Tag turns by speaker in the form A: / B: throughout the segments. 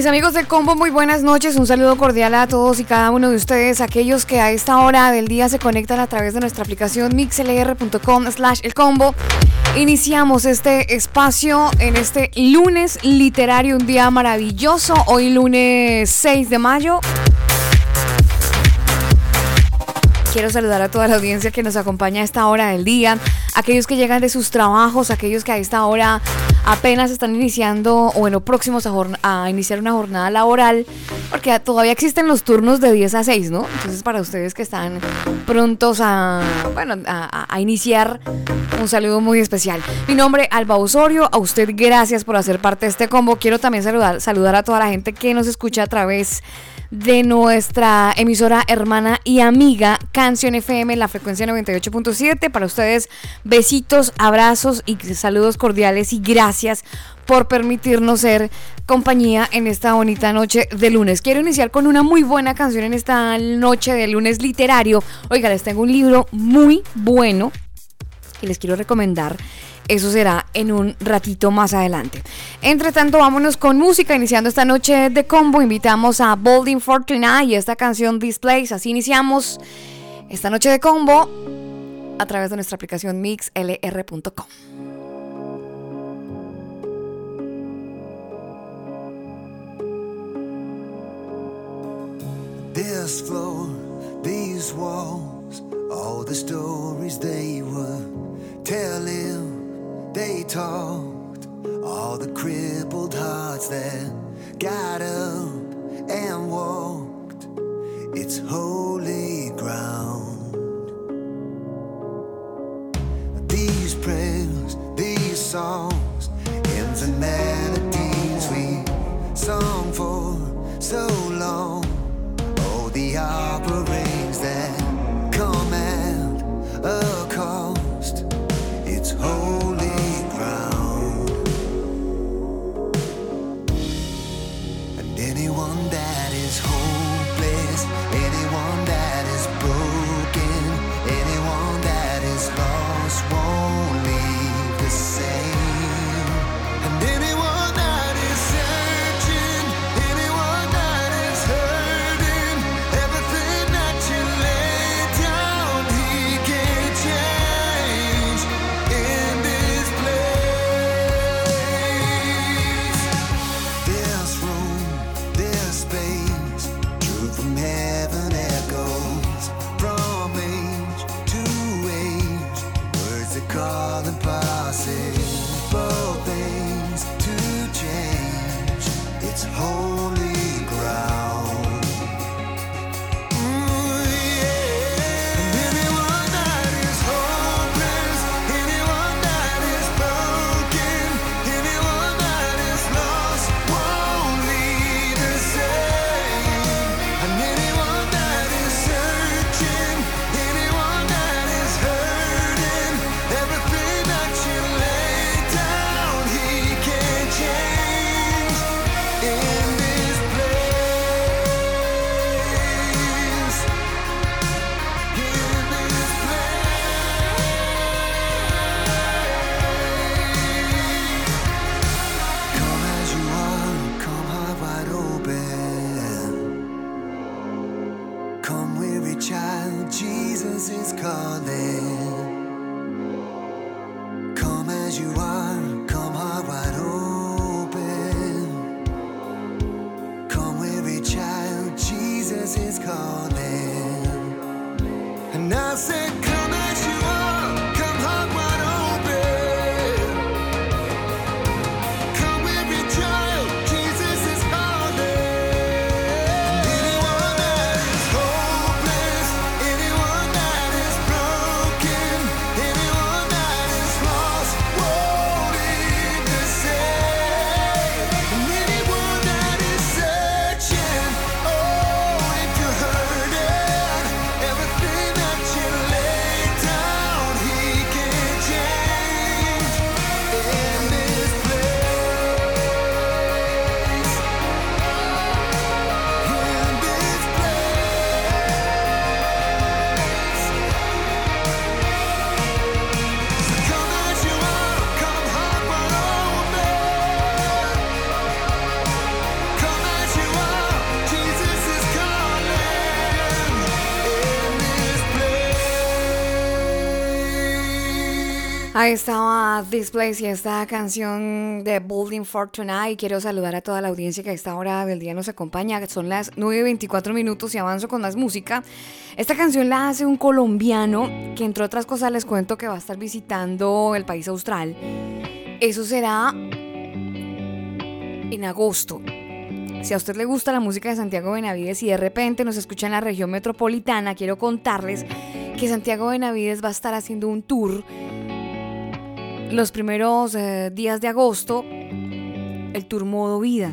A: Mis amigos del combo, muy buenas noches. Un saludo cordial a todos y cada uno de ustedes, aquellos que a esta hora del día se conectan a través de nuestra aplicación mixlr.com slash el combo. Iniciamos este espacio en este lunes literario, un día maravilloso, hoy lunes 6 de mayo. Quiero saludar a toda la audiencia que nos acompaña a esta hora del día, aquellos que llegan de sus trabajos, aquellos que a esta hora apenas están iniciando o bueno, próximos a, iniciar una jornada laboral, porque todavía existen los turnos de 10 a 6, ¿no? Entonces para ustedes que están prontos a, bueno, a, iniciar, un saludo muy especial. Mi nombre Alba Osorio, a usted gracias por hacer parte de este combo. Quiero también saludar, saludar a toda la gente que nos escucha a través de nuestra emisora hermana y amiga Canción FM, la frecuencia 98.7. Para ustedes, besitos, abrazos y saludos cordiales y gracias por permitirnos ser compañía en esta bonita noche de lunes. Quiero iniciar con una muy buena canción en esta noche de lunes literario. Oiga, les tengo un libro muy bueno y les quiero recomendar eso será en un ratito más adelante. Entre tanto, vámonos con música. Iniciando esta noche de combo, invitamos a Bolding Fortuna y esta canción Displays. Así iniciamos esta noche de combo a través de nuestra aplicación mixlr.com.
B: These walls, all the stories they were telling. They talked all the crippled hearts that got up and walked. It's holy ground. These prayers, these songs, hymns and melodies we sung for so long. Oh, the offerings
A: Ahí estaba This Place y esta canción de Building for Tonight. Quiero saludar a toda la audiencia que a esta hora del día nos acompaña. Son las 9.24 minutos y avanzo con más música. Esta canción la hace un colombiano que entre otras cosas les cuento que va a estar visitando el país austral. Eso será en agosto. Si a usted le gusta la música de Santiago Benavides y de repente nos escucha en la región metropolitana, quiero contarles que Santiago Benavides va a estar haciendo un tour los primeros eh, días de agosto, el tour modo vida.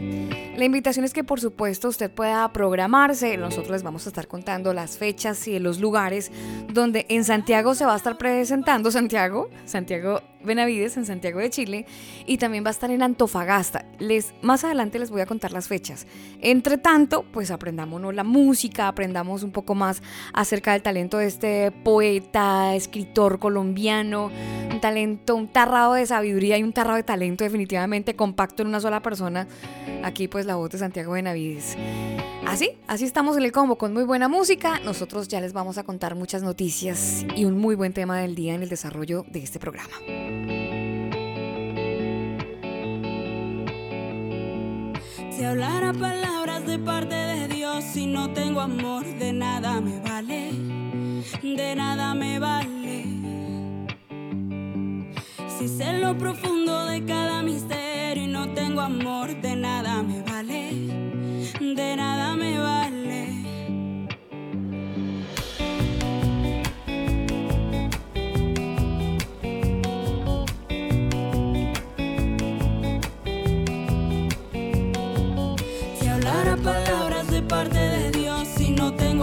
A: La invitación es que por supuesto usted pueda programarse. Nosotros les vamos a estar contando las fechas y los lugares donde en Santiago se va a estar presentando Santiago, Santiago Benavides en Santiago de Chile y también va a estar en Antofagasta. Les, más adelante les voy a contar las fechas. Entre tanto, pues aprendámonos la música, aprendamos un poco más acerca del talento de este poeta, escritor colombiano, un talento, un tarrado de sabiduría y un tarrado de talento definitivamente compacto en una sola persona. Aquí pues la voz de Santiago Benavides. Así, así estamos en el combo con muy buena música. Nosotros ya les vamos a contar muchas noticias y un muy buen tema del día en el desarrollo de este programa.
C: Si hablara palabras de parte de Dios, si no tengo amor, de nada me vale, de nada me vale. Si sé lo profundo de cada misterio y no tengo amor, de nada me vale, de nada me vale.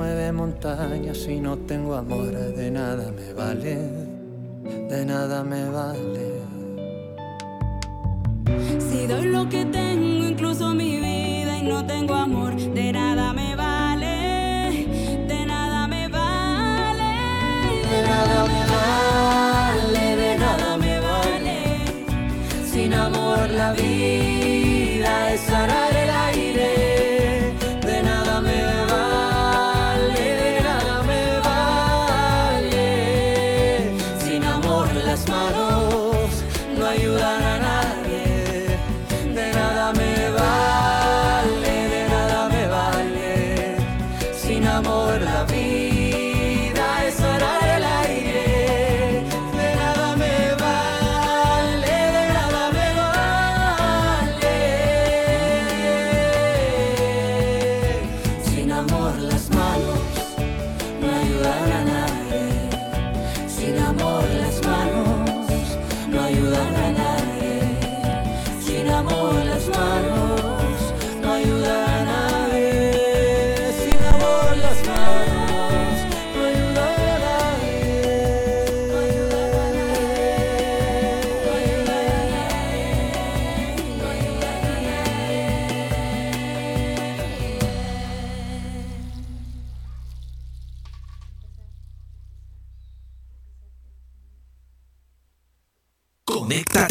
B: mueve montañas, si no tengo amor, de nada me vale, de nada me vale.
C: Si doy lo que tengo, incluso mi vida, y no tengo amor, de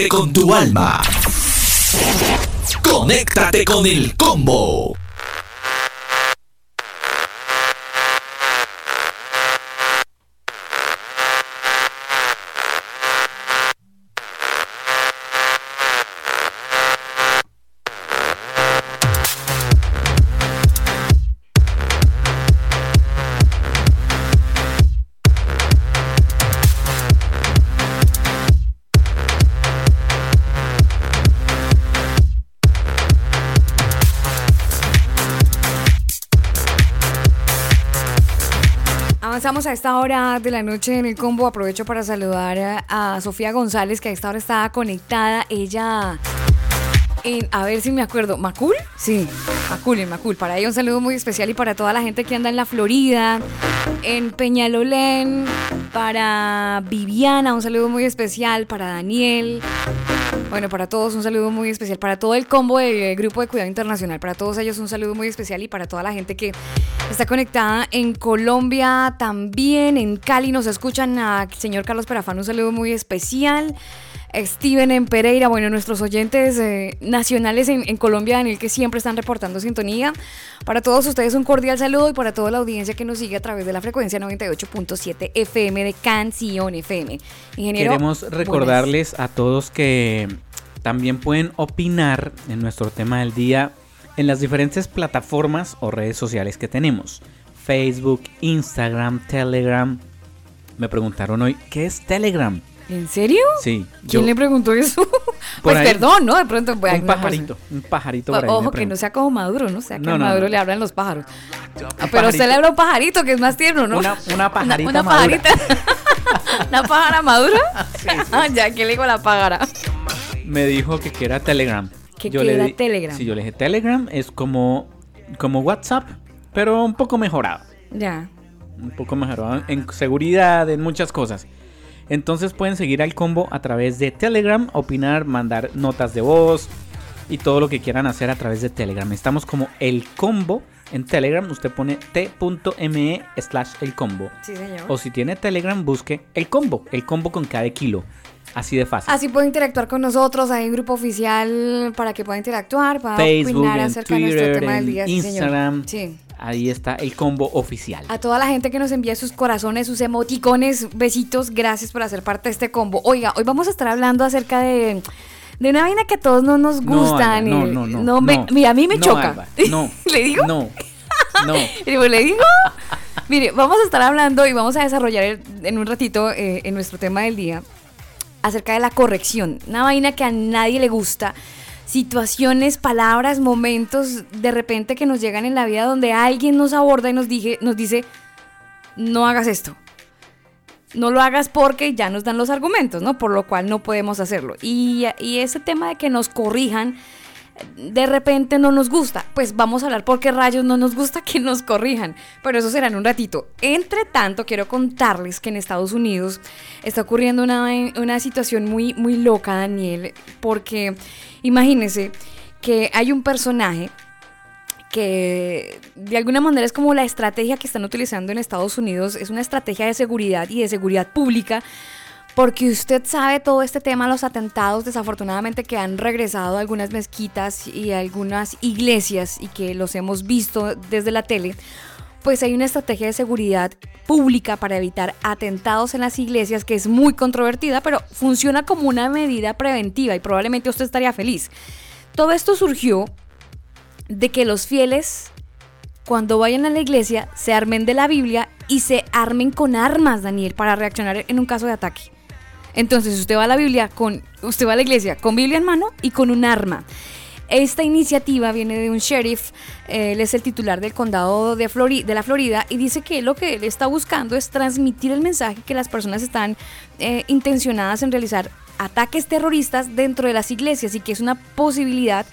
D: Con tu alma. Conéctate con el combo.
A: A esta hora de la noche en el combo. Aprovecho para saludar a, Sofía González, que a esta hora está conectada. Ella en, a ver si me acuerdo, ¿Macul? Sí, Macul, en Macul. Para ella un saludo muy especial y para toda la gente que anda en la Florida, en Peñalolén, para Viviana, un saludo muy especial, para Daniel. Bueno, para todos un saludo muy especial, para todo el combo del Grupo de Cuidado Internacional, para todos ellos un saludo muy especial y para toda la gente que está conectada en Colombia también, en Cali nos escuchan a señor Carlos Perafán, un saludo muy especial. Steven en Pereira, bueno, nuestros oyentes eh, nacionales en, en, Colombia, Daniel, que siempre están reportando sintonía. Para todos ustedes un cordial saludo y para toda la audiencia que nos sigue a través de la frecuencia 98.7 FM de Canción FM.
E: Ingeniero, Queremos recordarles buenas. a todos que también pueden opinar en nuestro tema del día en las diferentes plataformas o redes sociales que tenemos. Facebook, Instagram, Telegram. Me preguntaron hoy, ¿qué es Telegram?
A: ¿En serio?
E: Sí.
A: ¿Quién yo, le preguntó eso? pues ahí, perdón, ¿no? De pronto.
E: Pues, un pajarito, un pajarito. Por
A: ahí Ojo, que no sea como Maduro, ¿no? O sea, que no, a Maduro no. le hablan los pájaros. Ah, pero usted le habla un pajarito, que es más tierno, ¿no?
E: Una, una pajarita
A: Una, una pajarita. ¿Una pájara madura? Sí, sí. Ah, ya, ¿qué le digo a la pájara?
E: Me dijo que era Telegram.
A: ¿Qué yo era Telegram?
E: Sí, yo le dije, Telegram es como, como WhatsApp, pero un poco mejorado.
A: Ya.
E: Un poco mejorado en seguridad, en muchas cosas. Entonces pueden seguir al combo a través de Telegram, opinar, mandar notas de voz y todo lo que quieran hacer a través de Telegram. Estamos como el combo en Telegram. Usted pone t.me slash el combo.
A: Sí, señor.
E: O si tiene Telegram, busque el combo, el combo con cada kilo. Así de fácil.
A: Así puede interactuar con nosotros. Hay un grupo oficial para que pueda interactuar, para
E: Facebook,
A: opinar acerca
E: Twitter,
A: de nuestro tema del día.
E: Instagram.
A: Sí, señor. sí.
E: Ahí está el combo oficial.
A: A toda la gente que nos envía sus corazones, sus emoticones, besitos, gracias por hacer parte de este combo. Oiga, hoy vamos a estar hablando acerca de, de una vaina que a todos no nos gusta.
E: No, no, no,
A: no, me, Mira, a mí me choca.
E: Alba, no.
A: ¿Le digo?
E: No. No.
A: ¿Le digo? Mire, vamos a estar hablando y vamos a desarrollar el, en un ratito eh, en nuestro tema del día acerca de la corrección. Una vaina que a nadie le gusta situaciones, palabras, momentos de repente que nos llegan en la vida donde alguien nos aborda y nos, dije, nos dice, no hagas esto. No lo hagas porque ya nos dan los argumentos, ¿no? Por lo cual no podemos hacerlo. Y, y ese tema de que nos corrijan, de repente no nos gusta. Pues vamos a hablar por qué rayos no nos gusta que nos corrijan. Pero eso será en un ratito. Entre tanto, quiero contarles que en Estados Unidos está ocurriendo una, una situación muy, muy loca, Daniel. Porque imagínense que hay un personaje que de alguna manera es como la estrategia que están utilizando en Estados Unidos. Es una estrategia de seguridad y de seguridad pública porque usted sabe todo este tema, los atentados desafortunadamente que han regresado a algunas mezquitas y algunas iglesias y que los hemos visto desde la tele, pues hay una estrategia de seguridad pública para evitar atentados en las iglesias que es muy controvertida, pero funciona como una medida preventiva y probablemente usted estaría feliz. Todo esto surgió de que los fieles cuando vayan a la iglesia se armen de la Biblia y se armen con armas, Daniel, para reaccionar en un caso de ataque. Entonces usted va a la Biblia con, usted va a la iglesia con Biblia en mano y con un arma. Esta iniciativa viene de un sheriff, él es el titular del condado de, Flori de la Florida y dice que lo que él está buscando es transmitir el mensaje que las personas están eh, intencionadas en realizar ataques terroristas dentro de las iglesias y que es una posibilidad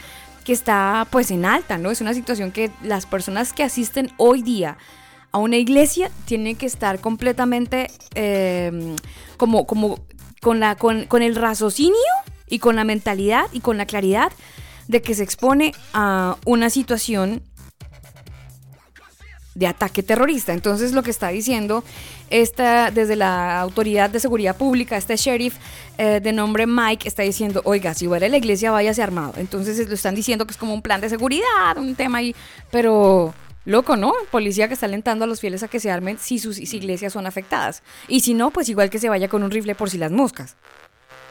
A: que está pues en alta, ¿no? Es una situación que las personas que asisten hoy día a una iglesia tienen que estar completamente eh, como, como con, la, con, con el raciocinio y con la mentalidad y con la claridad de que se expone a una situación de ataque terrorista. Entonces lo que está diciendo esta, desde la Autoridad de Seguridad Pública, este sheriff eh, de nombre Mike está diciendo, oiga, si va a la iglesia, váyase armado. Entonces lo están diciendo que es como un plan de seguridad, un tema ahí, pero loco, ¿no? Policía que está alentando a los fieles a que se armen si sus iglesias son afectadas. Y si no, pues igual que se vaya con un rifle por si las moscas.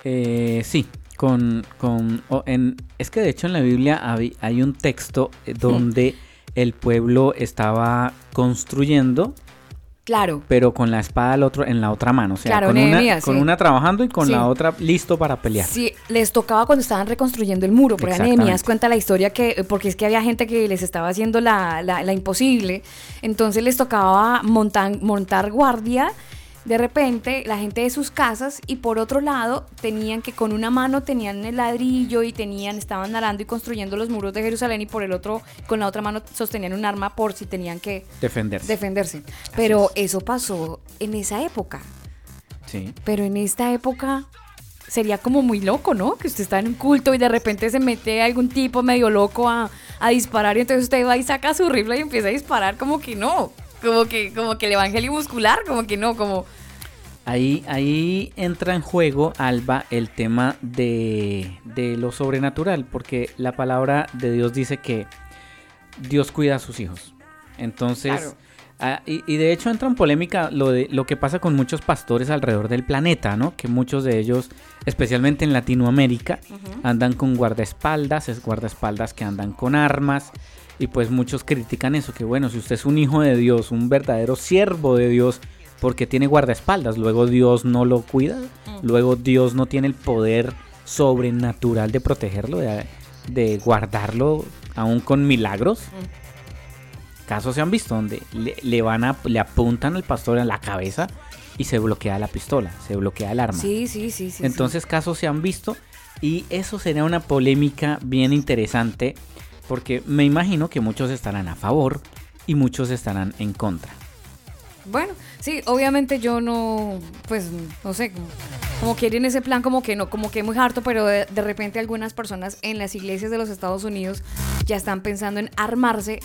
E: Eh, sí, con, con oh, en, es que de hecho en la Biblia hay, hay un texto donde el pueblo estaba construyendo
A: Claro.
E: pero con la espada al otro, en la otra mano. O sea,
A: Claro,
E: con, una,
A: Nehemías,
E: con
A: sí.
E: una trabajando y con
A: Sí.
E: la otra listo para pelear.
A: Sí, les tocaba cuando estaban reconstruyendo el muro. Por ahí
E: Exactamente.
A: Nehemías cuenta la historia que, porque es que había gente que les estaba haciendo la, la- la imposible. Entonces les tocaba montar, montar guardia de repente la gente de sus casas y por otro lado tenían que con una mano tenían el ladrillo y tenían, estaban arando y construyendo los muros de Jerusalén y por el otro, con la otra mano sostenían un arma por si tenían que
E: Defenderse.
A: defenderse. Pero eso pasó en esa época.
E: sí.
A: Pero en esta época sería como muy loco, ¿no? Que usted está en un culto y de repente se mete algún tipo medio loco a, a disparar y entonces usted va y saca su rifle y empieza a disparar como que no. Como que, como que el evangelio muscular, como que no, como...
E: Ahí, ahí entra en juego, Alba, el tema de, de lo sobrenatural, porque la palabra de Dios dice que Dios cuida a sus hijos. Entonces,
A: Claro.
E: ah, y, y de hecho entra en polémica lo, de, lo que pasa con muchos pastores alrededor del planeta, ¿no? Que muchos de ellos, especialmente en Latinoamérica, andan con guardaespaldas, es guardaespaldas que andan con armas. Y pues muchos critican eso, que bueno, si usted es un hijo de Dios, un verdadero siervo de Dios, porque tiene guardaespaldas, luego Dios no lo cuida, luego Dios no tiene el poder sobrenatural de protegerlo, de, de guardarlo aún con milagros. Casos se han visto donde le, le van a, le apuntan al pastor en la cabeza y se bloquea la pistola, se bloquea el arma.
A: Sí, sí, sí, sí.
E: Entonces casos se han visto y eso sería una polémica bien interesante porque me imagino que muchos estarán a favor y muchos estarán en contra.
A: Bueno, sí, obviamente yo no, pues, no sé, como, como que ir en ese plan como que no, como que muy harto, pero de, repente algunas personas en las iglesias de los Estados Unidos ya están pensando en armarse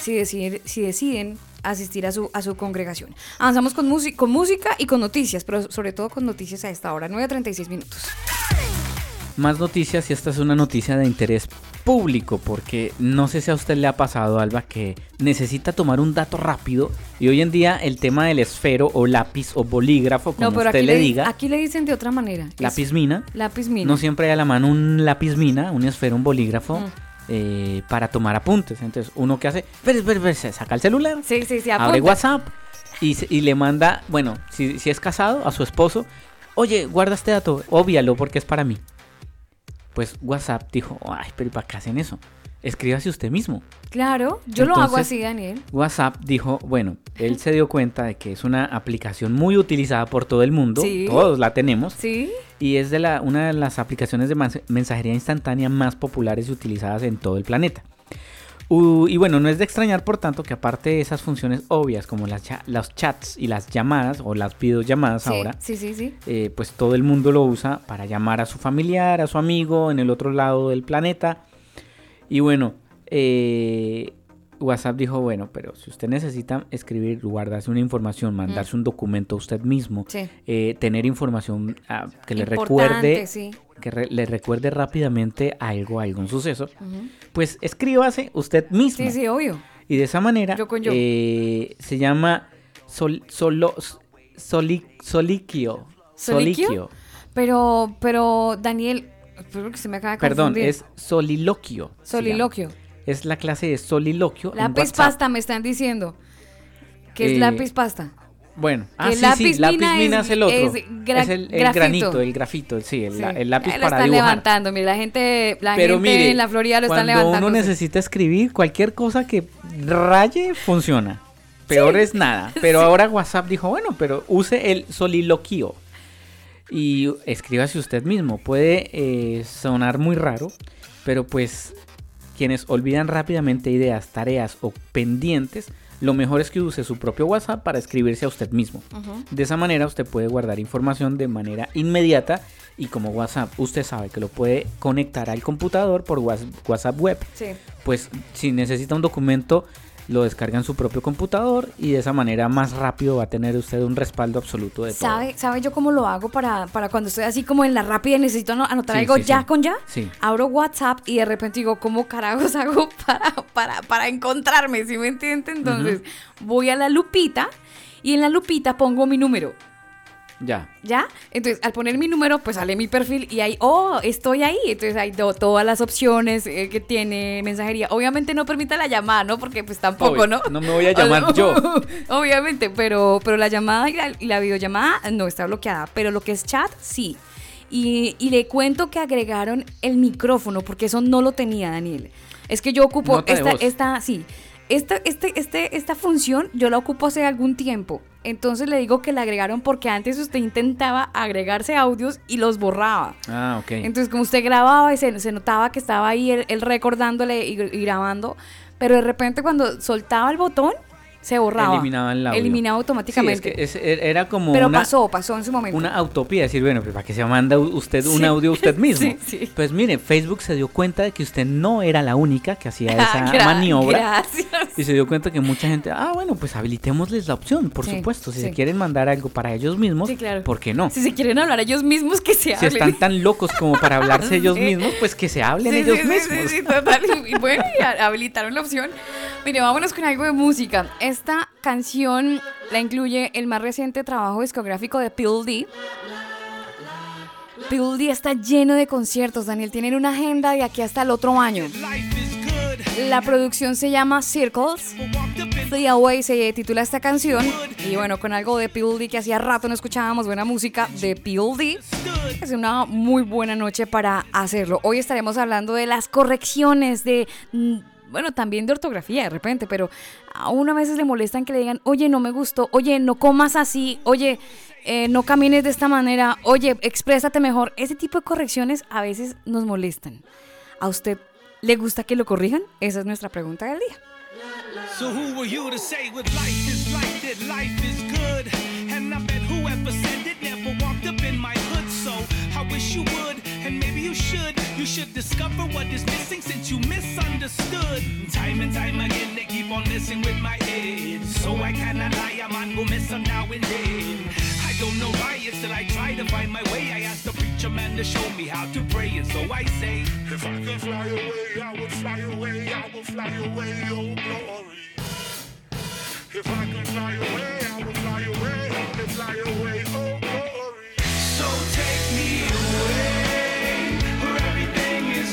A: si deciden, si deciden asistir a su, a su congregación. Avanzamos con, con música y con noticias, pero sobre todo con noticias a esta hora, 9.36 minutos.
E: Más noticias y esta es una noticia de interés público porque no sé si a usted le ha pasado, Alba, que necesita tomar un dato rápido y hoy en día el tema del esfero o lápiz o bolígrafo, como
A: No, pero
E: usted le
A: le,
E: diga,
A: aquí le dicen de otra manera.
E: Lápiz mina,
A: Lápiz mina.
E: no siempre hay a la mano un lápiz mina, un esfero, un bolígrafo
A: Mm.
E: eh, para tomar apuntes. Entonces, uno que hace, se saca el celular,
A: Sí, sí, sí,
E: abre. WhatsApp y, y le manda, bueno, si, si es casado, a su esposo, oye, guarda este dato, obvialo porque es para mí. Pues WhatsApp dijo, ay, pero ¿y ¿para qué hacen eso? Escríbase usted mismo.
A: Claro, yo lo hago así, Daniel.
E: WhatsApp dijo, bueno, él se dio cuenta de que es una aplicación muy utilizada por todo el mundo,
A: Sí.
E: todos la tenemos,
A: Sí.
E: y es de la, una de las aplicaciones de mens- mensajería instantánea más populares y utilizadas en todo el planeta. U- y bueno, no es de extrañar, por tanto, que aparte de esas funciones obvias como las cha- los chats y las llamadas o las videollamadas
A: sí,
E: ahora,
A: Sí, sí, sí.
E: eh, pues todo el mundo lo usa para llamar a su familiar, a su amigo en el otro lado del planeta. Y bueno, eh, WhatsApp dijo, bueno, pero si usted necesita escribir, guardarse una información, mandarse un documento a usted mismo,
A: Sí.
E: eh, tener información ah, que le
A: Importante,
E: recuerde,
A: sí.
E: Que re- le recuerde rápidamente algo, algún suceso, pues escríbase usted mismo.
A: Sí, sí, obvio.
E: Y de esa manera
A: Yo con yo.
E: eh, se llama sol, solo, soli- soliquio.
A: ¿Soliquio? Pero, pero, Daniel, espero que se me acaba de
E: Perdón, es soliloquio.
A: Soliloquio.
E: Es la clase de soliloquio.
A: Lápiz pasta me están diciendo. es
E: Eh,
A: lápiz pasta?
E: Bueno, ah, sí,
A: lápiz
E: sí, lápiz
A: mina
E: mina
A: es-
E: es el otro.
A: es
E: el, granito, el grafito, sí, el,
A: Sí.
E: el lápiz
A: lo
E: para
A: están
E: dibujar.
A: levantando, la gente, la
E: Pero
A: gente
E: mire,
A: en la Florida lo están
E: cuando
A: levantando.
E: uno necesita escribir, cualquier cosa que raye funciona. Peor es nada. Pero ahora WhatsApp dijo, bueno, pero use el soliloquio. Y escríbase usted mismo. Puede eh, sonar muy raro, pero pues quienes olvidan rápidamente ideas, tareas o pendientes, lo mejor es que use su propio WhatsApp para escribirse a usted mismo. De esa manera usted puede guardar información de manera inmediata y como WhatsApp usted sabe que lo puede conectar al computador por Whats- WhatsApp web,
A: Sí.
E: pues si necesita un documento lo descarga en su propio computador y de esa manera más rápido va a tener usted un respaldo absoluto de todo.
A: ¿Sabe, ¿Sabe yo cómo lo hago para, para cuando estoy así como en la rápida y necesito ano- anotar
E: Sí,
A: algo
E: sí,
A: ya
E: sí.
A: con ya?
E: Sí.
A: Abro WhatsApp y de repente digo, ¿cómo carajos hago para, para, para encontrarme? ¿Sí me entiende? Entonces voy a la lupita y en la lupita pongo mi número.
E: Ya.
A: ¿Ya? Entonces, al poner mi número, pues sale mi perfil y ahí, oh, estoy ahí. Entonces, hay todas las opciones eh, que tiene mensajería. Obviamente no permite la llamada, ¿no? Porque pues tampoco,
E: Obvio,
A: ¿no?
E: no me voy a llamar yo.
A: Obviamente, pero, pero la llamada y la, y la videollamada no está bloqueada. Pero lo que es chat, sí. Y, y le cuento que agregaron el micrófono, porque eso no lo tenía, Daniel. Es que yo ocupo
E: Nota
A: esta, esta, sí. Esta, este, este, esta función yo la ocupo hace algún tiempo. Entonces le digo que la agregaron porque antes usted intentaba agregarse audios y los borraba.
E: Ah, ok.
A: Entonces, como usted grababa y se, se notaba que estaba ahí él, él recordándole y, y grabando, pero de repente cuando soltaba el botón, se borraba.
E: Eliminaba el audio.
A: Eliminaba
E: Sí,
A: automáticamente.
E: es que es- era como
A: pero
E: una,
A: pasó, pasó en su momento.
E: una utopía, decir, bueno, pues para que se manda usted un
A: Sí.
E: audio usted mismo.
A: Sí, sí.
E: Pues mire, Facebook se dio cuenta de que usted no era la única que hacía esa
A: Gra-
E: maniobra.
A: Gracias.
E: Y se dio cuenta que mucha gente, ah, bueno, pues habilitémosles la opción, por supuesto. Si se quieren mandar algo para ellos mismos,
A: claro.
E: ¿por qué no?
A: Si se quieren hablar ellos mismos, que se
E: Si
A: hablen.
E: están tan locos como para hablarse ellos mismos, pues que se hablen ellos mismos.
A: Sí, total. Y bueno, y habilitaron la opción. Mire, vámonos con algo de música. Esta canción la incluye el más reciente trabajo discográfico de Pill D. Pill D está lleno de conciertos, Daniel. Tienen una agenda de aquí hasta el otro año. La producción se llama Circles. Fly Away se titula esta canción. Y bueno, con algo de P.O.D. que hacía rato no escuchábamos buena música de P.O.D. Es una muy buena noche para hacerlo. Hoy estaremos hablando de las correcciones, de. Bueno, también de ortografía de repente, pero a uno a veces le molestan que le digan, oye, no me gustó, oye, no comas así, oye, eh, no camines de esta manera, oye, exprésate mejor. Ese tipo de correcciones a veces nos molestan. ¿A usted le gusta que lo corrijan? Esa es nuestra pregunta del día.
F: So who were you to say with life is like that life is good? And I bet whoever said it never walked up in my hood. So I wish you would, and maybe you should. You should discover what is missing since you misunderstood. Time and time again they keep on messing with my head. So I cannot lie, I'm on go miss 'em now and then. I don't know why it's that I try to find my way. I asked the preacher man to show me how to pray, and so I say, If I could fly away, I would fly away, I would fly away, oh glory. If I could fly away, I would fly away, I would fly away,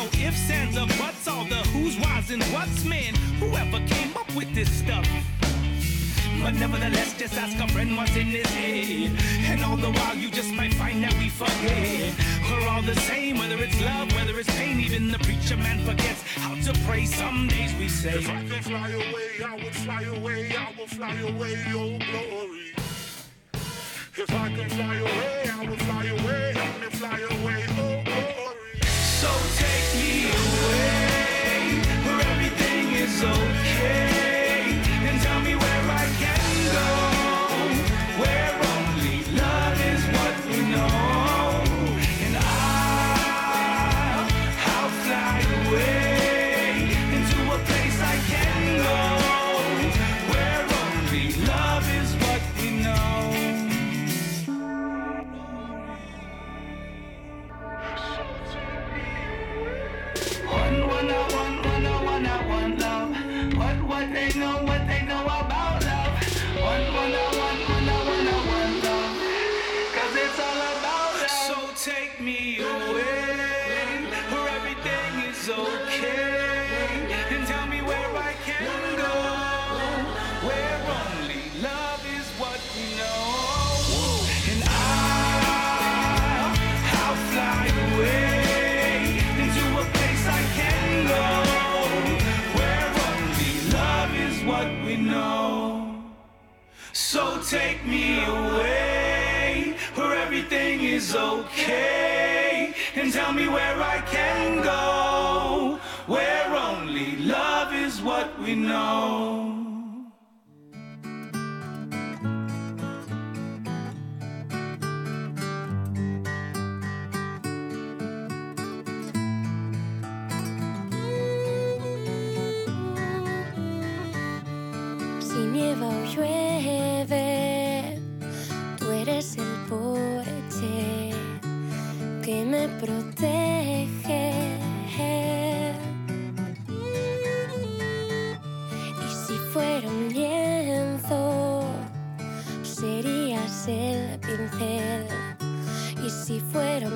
F: No ifs, ands, or buts, all the who's, whys, and what's, man. Whoever came up with this stuff. But nevertheless, just ask a friend what's in his head. And all the while, you just might find that we forget. We're all the same, whether it's love, whether it's pain. Even the preacher man forgets how to pray. Some days we say, If I could fly away, I would fly away, I would fly away, oh glory. If I could fly away, I would fly away, help me fly away, is okay, and tell me where I can go, where only love is what we know.
G: Protege. Y si fuera un lienzo, serías el pincel. Y si fuera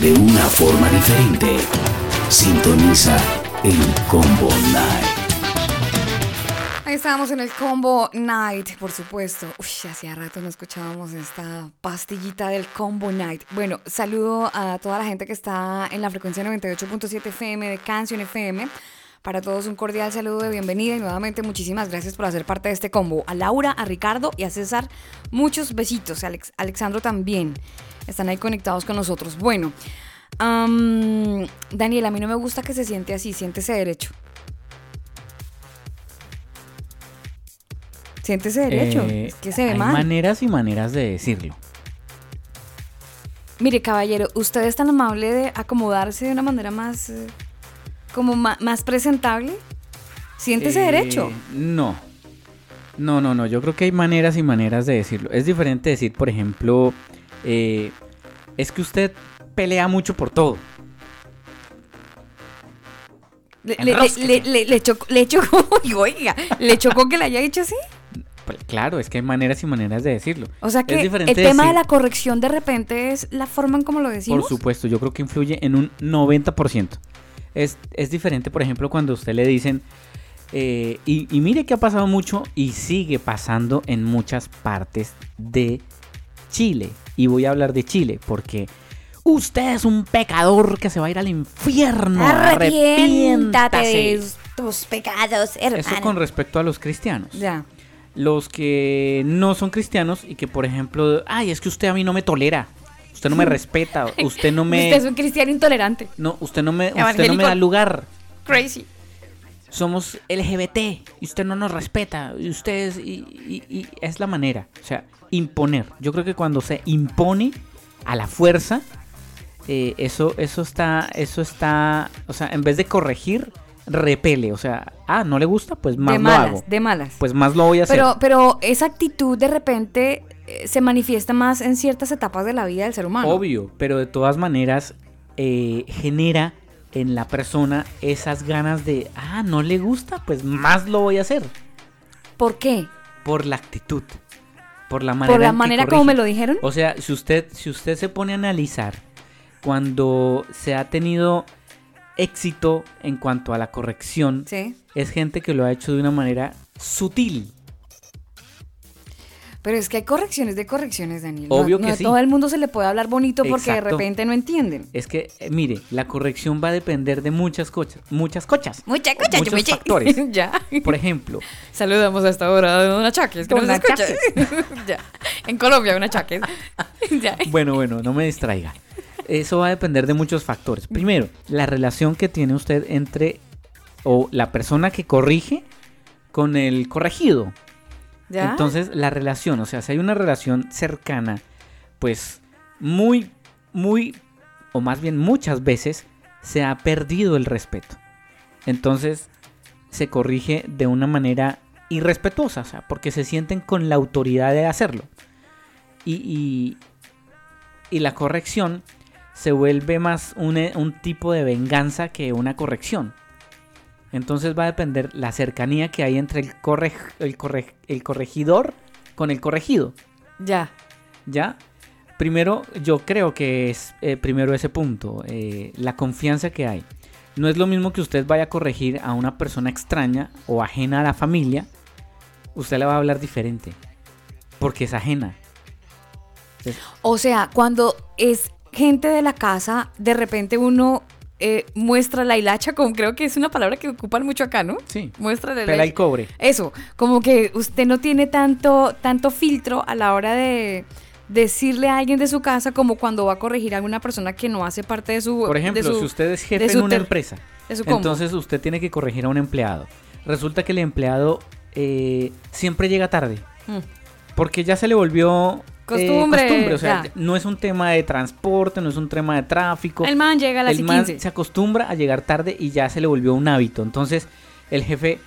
H: de una forma diferente. Sintoniza el Combo Night.
A: Ahí estábamos en el Combo Night, por supuesto. Uy, hacía rato no escuchábamos esta pastillita del Combo Night. Bueno, saludo a toda la gente que está en la frecuencia 98.7 FM de Canción FM. Para todos un cordial saludo de bienvenida y nuevamente muchísimas gracias por hacer parte de este combo. A Laura, a Ricardo y a César, muchos besitos. Alex, Alexandro también. Están ahí conectados con nosotros. Bueno, Daniel, a mí no me gusta que se siente así, siéntese derecho. Siéntese derecho,
E: Eh,
A: es que se ve
E: hay
A: mal.
E: maneras y maneras de decirlo.
A: Mire, caballero, usted es tan amable de acomodarse de una manera más, eh, como más presentable. Siéntese
E: Eh,
A: derecho.
E: No. No, no, no. Yo creo que hay maneras y maneras de decirlo. Es diferente decir, por ejemplo, eh, es que usted pelea mucho por todo.
A: Le, chocó, le chocó, oiga, le chocó que le haya dicho así.
E: Pues claro, es que hay maneras y maneras de decirlo.
A: O sea que el tema de la corrección de repente es la forma en cómo lo decimos.
E: Por supuesto, yo creo que influye en un 90%. Es, es diferente, por ejemplo, cuando a usted le dicen, Eh, y, y mire que ha pasado mucho y sigue pasando en muchas partes de Chile. Y voy a hablar de Chile porque usted es un pecador que se va a ir al infierno.
A: Arrepiéntate de tus pecados, hermano.
E: Eso con respecto a los cristianos.
A: Ya.
E: Los que no son cristianos y que, por ejemplo, ay, es que usted a mí no me tolera. Usted no me respeta. Usted no me.
A: Usted es un cristiano intolerante.
E: No, usted no me, usted no me da lugar.
A: Crazy.
E: Somos LGBT y usted no nos respeta. Y usted es. Y, y- y es la manera. O sea, imponer. Yo creo que cuando se impone a la fuerza, eh, eso, eso está. Eso está. O sea, en vez de corregir, repele. O sea, ah, no le gusta, pues más
A: de
E: lo hago.
A: de malas.
E: Pues más lo voy a hacer.
A: Pero, pero esa actitud de repente eh, se manifiesta más en ciertas etapas de la vida del ser humano.
E: Obvio, pero de todas maneras eh, genera en la persona esas ganas de, ah, no le gusta, pues más lo voy a hacer.
A: ¿Por qué?
E: Por la actitud, por la manera.
A: Por la manera como me lo dijeron.
E: O sea, si usted, si usted se pone a analizar cuando se ha tenido éxito en cuanto a la corrección,
A: Sí.
E: es gente que lo ha hecho de una manera sutil.
A: Pero es que hay correcciones de correcciones, Daniel.
E: Obvio
A: no,
E: que
A: no a
E: sí.
A: todo el mundo se le puede hablar bonito porque de repente no entienden.
E: Es que, eh, mire, la corrección va a depender de muchas cochas, muchas cochas.
A: Mucha cocha,
E: muchos
A: mucha-
E: factores.
A: ya.
E: Por ejemplo,
A: Saludamos a esta hora a una chaques que
E: Don
A: nos.
E: Achaques.
A: ya. En Colombia, una chaques. ya.
E: Bueno, bueno, no me distraiga. Eso va a depender de muchos factores. Primero, la relación que tiene usted entre o la persona que corrige con el corregido. Entonces, la relación, o sea, si hay una relación cercana, pues muy, muy, o más bien muchas veces, se ha perdido el respeto. Entonces, se corrige de una manera irrespetuosa, o sea, porque se sienten con la autoridad de hacerlo. Y, y, y la corrección se vuelve más un, un tipo de venganza que una corrección. Entonces va a depender la cercanía que hay entre el, corre- el, corre- el corregidor con el corregido.
A: Ya.
E: ¿Ya? Primero, yo creo que es eh, primero ese punto, eh, la confianza que hay. No es lo mismo que usted vaya a corregir a una persona extraña o ajena a la familia. Usted le va a hablar diferente. Porque es ajena. Entonces,
A: O sea, cuando es gente de la casa, de repente uno eh, muestra la hilacha, como creo que es una palabra que ocupan mucho acá, ¿no?
E: sí.
A: Muestra la
E: Pela el cobre.
A: Eso, como que usted no tiene tanto, tanto filtro a la hora de decirle a alguien de su casa como cuando va a corregir a alguna persona que no hace parte de su...
E: Por ejemplo,
A: su-
E: si usted es jefe
A: de
E: en una empresa,
A: de su combo.
E: entonces usted tiene que corregir a un empleado. Resulta que el empleado eh, siempre llega tarde.
A: Mm.
E: Porque ya se le volvió eh,
A: Costumbre,
E: O sea,
A: ya.
E: no es un tema de transporte, no es un tema de tráfico.
A: El man llega a las
E: el man
A: 15.
E: se acostumbra a llegar tarde y ya se le volvió un hábito. Entonces, el jefe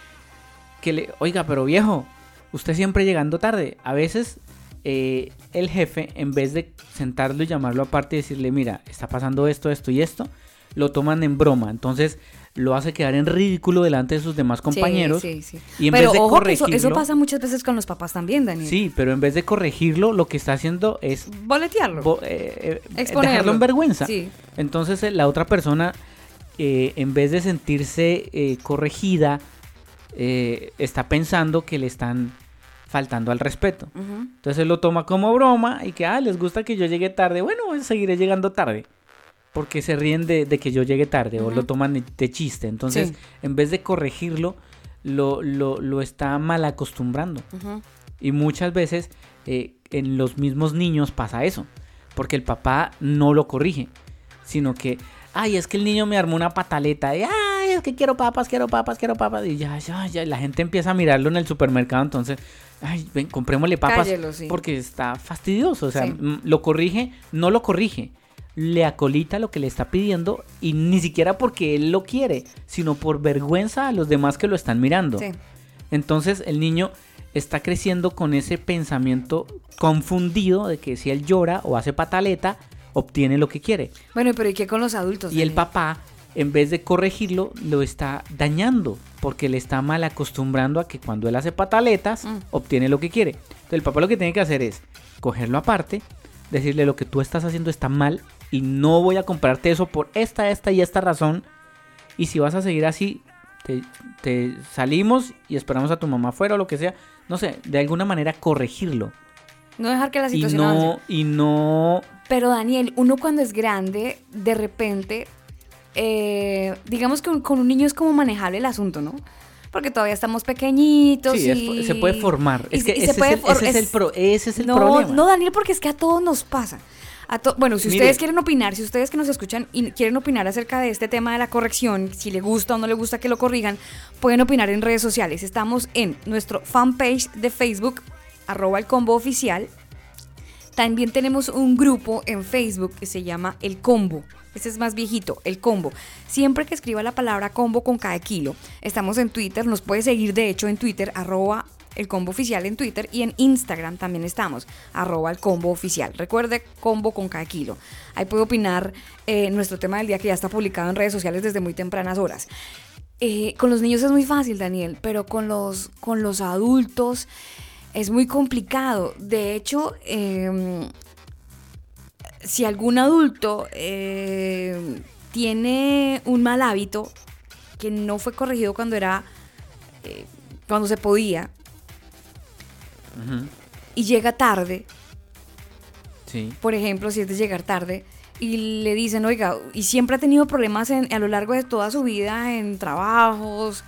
E: que le, oiga, pero viejo, usted siempre llegando tarde. A veces eh, el jefe, en vez de sentarlo y llamarlo aparte y decirle, mira, está pasando esto, esto y esto, lo toman en broma. Entonces, lo hace quedar en ridículo delante de sus demás compañeros.
A: Sí, sí, sí.
E: Y en
A: Pero
E: vez de
A: ojo que eso,
E: corregirlo,
A: eso pasa muchas veces con los papás también, Daniel.
E: Sí, pero en vez de corregirlo, lo que está haciendo es
A: Boletearlo.
E: bo- eh, eh,
A: Exponerlo.
E: dejarlo en vergüenza.
A: Sí.
E: Entonces eh, la otra persona, eh, en vez de sentirse corregida, está pensando que le están faltando al respeto. Entonces él lo toma como broma y que, ah, les gusta que yo llegue tarde. Bueno, seguiré llegando tarde. Porque se ríen de, de que yo llegue tarde o lo toman de- de chiste. Entonces,
A: Sí.
E: en vez de corregirlo, lo, lo, lo está mal acostumbrando. Y muchas veces eh, en los mismos niños pasa eso. Porque el papá no lo corrige. Sino que, ay, es que el niño me armó una pataleta. Y, ay, es que quiero papas, quiero papas, quiero papas. Y ya, ya, ya. La gente empieza a mirarlo en el supermercado. Entonces, ay, ven, comprémosle papas.
A: Cállelo, sí.
E: Porque está fastidioso. O sea,
A: Sí.
E: mm, lo corrige, no lo corrige. Le acolita lo que le está pidiendo. Y ni siquiera porque él lo quiere. Sino por vergüenza a los demás que lo están mirando.
A: Sí.
E: Entonces el niño está creciendo con ese pensamiento confundido de que si él llora o hace pataleta, obtiene lo que quiere.
A: Bueno, pero ¿y qué con los adultos?
E: Y el papá, en vez de corregirlo, lo está dañando porque le está mal acostumbrando a que cuando él hace pataletas,
A: Mm.
E: obtiene lo que quiere. Entonces el papá lo que tiene que hacer es cogerlo aparte, decirle lo que tú estás haciendo está mal y no voy a comprarte eso por esta, esta y esta razón. Y si vas a seguir así, te, te salimos y esperamos a tu mamá afuera o lo que sea. No sé, de alguna manera corregirlo.
A: No dejar que la
E: Y
A: situación avance.
E: no, y no
A: Pero Daniel, uno cuando es grande, de repente, eh, digamos que un- con un niño es como manejable el asunto, ¿no? Porque todavía estamos pequeñitos
E: Sí, es-
A: y...
E: se puede formar.
A: y-
E: Es que
A: y
E: ese, es el, problema.
A: no, Daniel, porque es que a todos nos pasa. A to- bueno, si
E: Mire.
A: ustedes quieren opinar, si ustedes que nos escuchan y quieren opinar acerca de este tema de la corrección, si le gusta o no le gusta que lo corrijan, pueden opinar en redes sociales. Estamos en nuestro fanpage de Facebook, arroba el combo oficial. También tenemos un grupo en Facebook que se llama El Combo. Este es más viejito, El Combo. Siempre que escriba la palabra combo con cada kilo. Estamos en Twitter, nos puede seguir de hecho en Twitter, arroba el combo oficial en Twitter y en Instagram también estamos, arroba el combo oficial. Recuerde, combo con cada kilo. Ahí puede opinar eh, nuestro tema del día que ya está publicado en redes sociales desde muy tempranas horas. Eh, con los niños es muy fácil, Daniel, pero con los, con los adultos es muy complicado. De hecho, em, si algún adulto eh, tiene un mal hábito que no fue corregido cuando era, eh, cuando se podía, Y llega tarde,
E: Sí.
A: por ejemplo, si es de llegar tarde, y le dicen, oiga, y siempre ha tenido problemas en- a lo largo de toda su vida en trabajos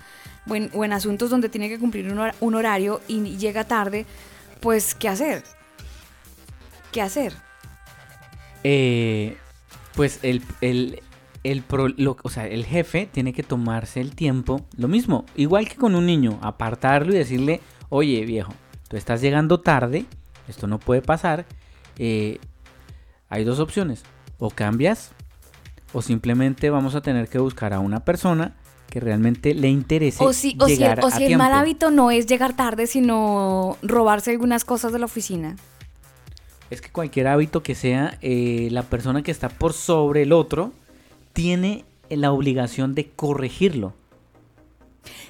A: o en, o en asuntos donde tiene que cumplir un, hor- un horario y llega tarde, pues, ¿qué hacer? ¿Qué hacer?
E: Eh, pues el, el, el, pro- lo- o sea, el jefe tiene que tomarse el tiempo, lo mismo, igual que con un niño, apartarlo y decirle, oye viejo, tú estás llegando tarde, esto no puede pasar, eh, hay dos opciones, o cambias o simplemente vamos a tener que buscar a una persona que realmente le interese
A: O si, o si, o
E: a
A: si el mal hábito no es llegar tarde, sino robarse algunas cosas de la oficina.
E: Es que cualquier hábito que sea, eh, la persona que está por sobre el otro tiene la obligación de corregirlo.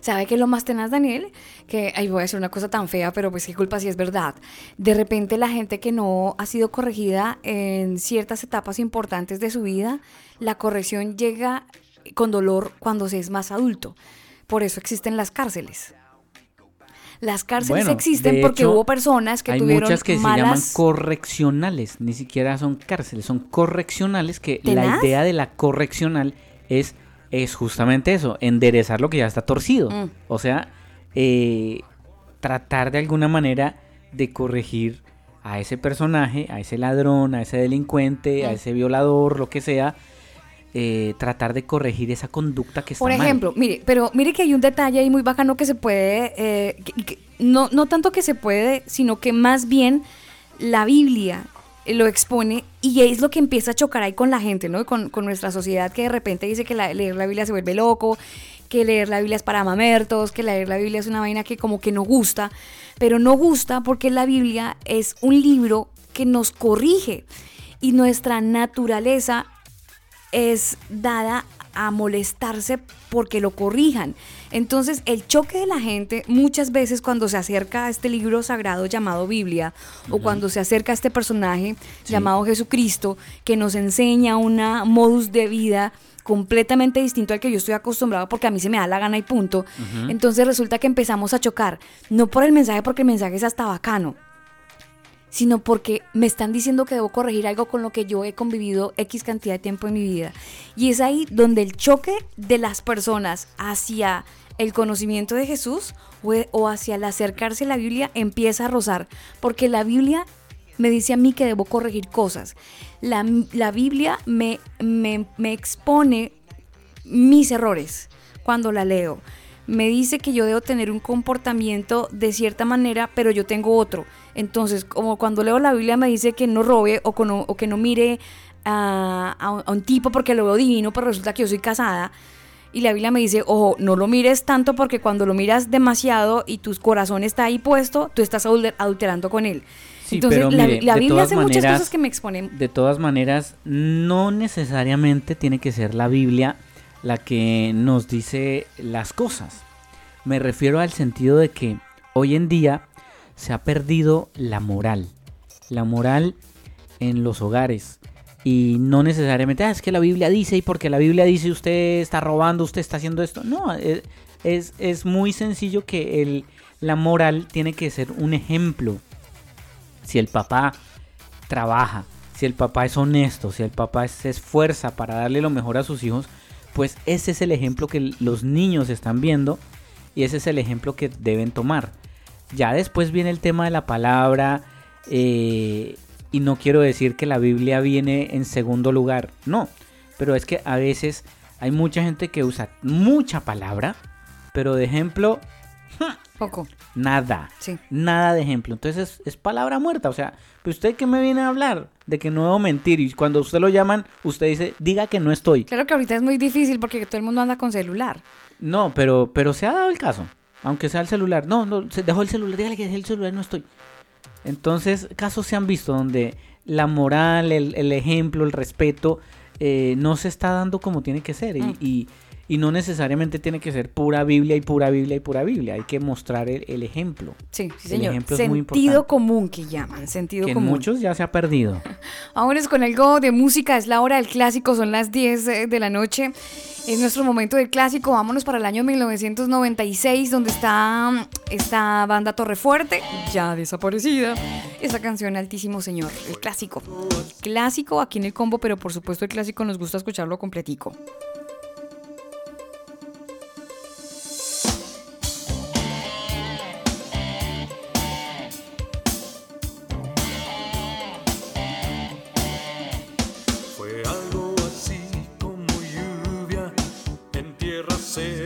A: ¿Sabe qué es lo más tenaz, Daniel? Que, ay, voy a decir una cosa tan fea, pero pues qué culpa si es verdad. De repente la gente que no ha sido corregida en ciertas etapas importantes de su vida, la corrección llega con dolor cuando se es más adulto. Por eso existen las cárceles. Las cárceles
E: Bueno,
A: existen porque
E: hecho,
A: hubo personas que
E: Hay
A: tuvieron
E: muchas que se llaman
A: malas...
E: correccionales, ni siquiera son cárceles, son correccionales que la idea de la correccional es, es justamente eso, enderezar lo que ya está torcido.
A: Mm.
E: O sea, eh, tratar de alguna manera de corregir a ese personaje, a ese ladrón, a ese delincuente, a
A: Mm.
E: ese violador, lo que sea, eh, tratar de corregir esa conducta que está
A: Por
E: mal.
A: ejemplo, mire, pero mire que hay un detalle ahí muy bacano que se puede, eh, que- que- no, no tanto que se puede, sino que más bien la Biblia lo expone y es lo que empieza a chocar ahí con la gente, ¿no? Con, con nuestra sociedad que de repente dice que leer la Biblia se vuelve loco, que leer la Biblia es para mamertos, que leer la Biblia es una vaina que como que no gusta, pero no gusta porque la Biblia es un libro que nos corrige y nuestra naturaleza es dada a molestarse porque lo corrijan. Entonces, el choque de la gente muchas veces cuando se acerca a este libro sagrado llamado Biblia o cuando se acerca a este personaje
E: Sí.
A: llamado Jesucristo que nos enseña una modus de vida completamente distinto al que yo estoy acostumbrado porque a mí se me da la gana y punto. Entonces resulta que empezamos a chocar, no por el mensaje porque el mensaje es hasta bacano, sino porque me están diciendo que debo corregir algo con lo que yo he convivido X cantidad de tiempo en mi vida. Y es ahí donde el choque de las personas hacia el conocimiento de Jesús o, hacia el acercarse a la Biblia empieza a rozar, porque la Biblia me dice a mí que debo corregir cosas. La, la Biblia me, me, me expone mis errores cuando la leo. Me dice que yo debo tener un comportamiento de cierta manera, pero yo tengo otro. Entonces, como cuando leo la Biblia me dice que no robe o, o que no mire a, a un tipo porque lo veo divino, pero resulta que yo soy casada. Y la Biblia me dice, ojo, no lo mires tanto porque cuando lo miras demasiado y tu corazón está ahí puesto, tú estás adul- adulterando con él.
E: Sí,
A: Entonces,
E: pero
A: la,
E: mire,
A: la
E: de
A: Biblia hace muchas cosas que me exponen.
E: De todas maneras, no necesariamente tiene que ser la Biblia la que nos dice las cosas. Me refiero al sentido de que hoy en día se ha perdido la moral. La moral en los hogares. Y no necesariamente, "Ah, es que la Biblia dice y porque la Biblia dice usted está robando, usted está haciendo esto. No, eh, es, es muy sencillo que el, la moral tiene que ser un ejemplo. Si el papá trabaja, si el papá es honesto, si el papá se esfuerza para darle lo mejor a sus hijos, pues ese es el ejemplo que los niños están viendo y ese es el ejemplo que deben tomar. Ya después viene el tema de la palabra eh, y no quiero decir que la Biblia viene en segundo lugar, no, pero es que a veces hay mucha gente que usa mucha palabra, pero de ejemplo,
A: Poco.
E: nada.
A: Sí.
E: Nada de ejemplo. Entonces es, es palabra muerta. O sea, ¿pues ¿usted qué me viene a hablar? De que no debo mentir. Y cuando usted lo llaman, usted dice, diga que no estoy.
A: Claro que ahorita es muy difícil porque todo el mundo anda con celular.
E: No, pero, pero se ha dado el caso. Aunque sea el celular. No, no, se dejó el celular. Dígale que dejé el celular, no estoy. Entonces, casos se han visto donde la moral, el, el ejemplo, el respeto, eh, no se está dando como tiene que ser. Y,
A: Mm.
E: y- y no necesariamente tiene que ser pura Biblia y pura Biblia y pura Biblia. Hay que mostrar el, el ejemplo.
A: Sí, sí,
E: El
A: señor.
E: ejemplo es muy
A: Sentido
E: importante.
A: común que llaman, sentido
E: Que en
A: común.
E: muchos ya se ha perdido.
A: Vámonos con algo de música, es la hora del clásico, son las 10 de de la noche. Es nuestro momento del clásico, vámonos para el año 1996, donde está esta banda Torrefuerte, ya desaparecida. Esa canción Altísimo Señor, el clásico. Clásico aquí en el combo, pero por supuesto el clásico nos gusta escucharlo completico.
I: Tierra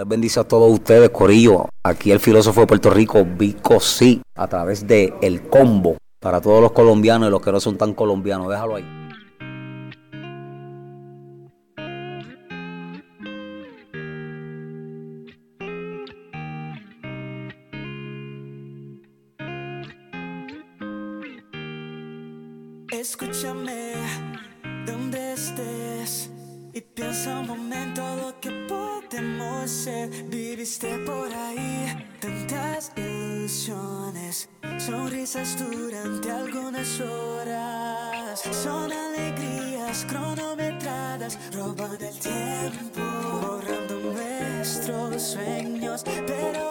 J: les bendice a todos ustedes, Corillo. Aquí el filósofo de Puerto Rico, Vico Sí, a través de El Combo. Para todos los colombianos y los que no son tan colombianos, déjalo ahí.
K: Por ahí tantas ilusiones, sonrisas durante algunas horas. Son alegrías cronometradas, robando el tiempo, borrando nuestros sueños. Pero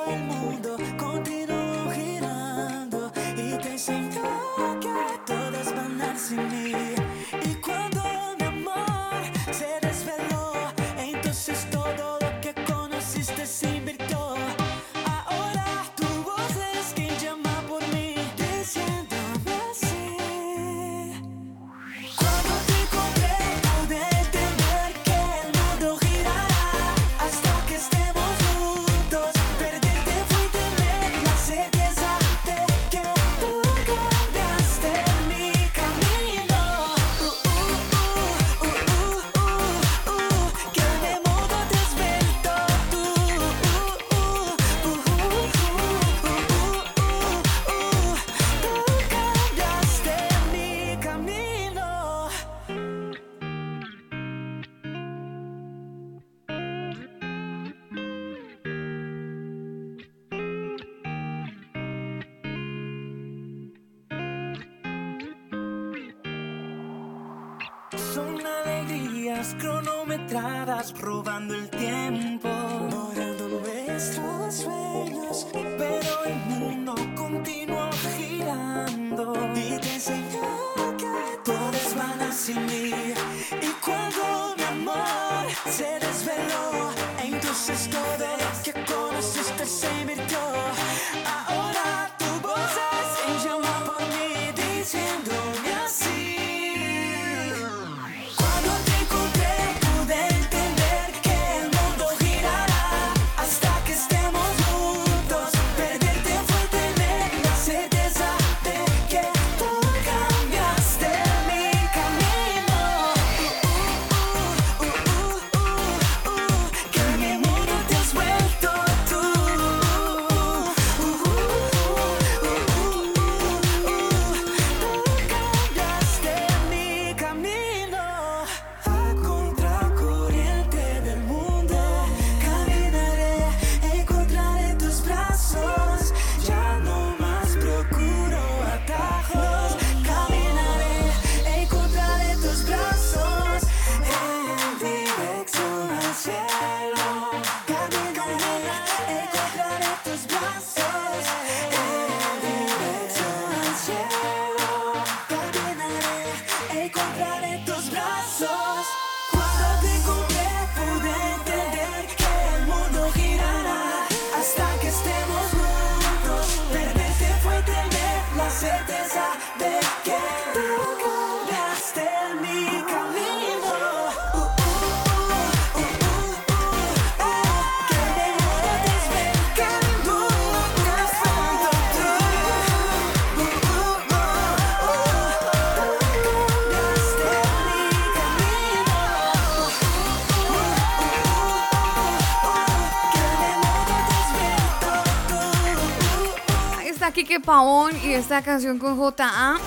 A: Kike Pavón y esta canción con J.A.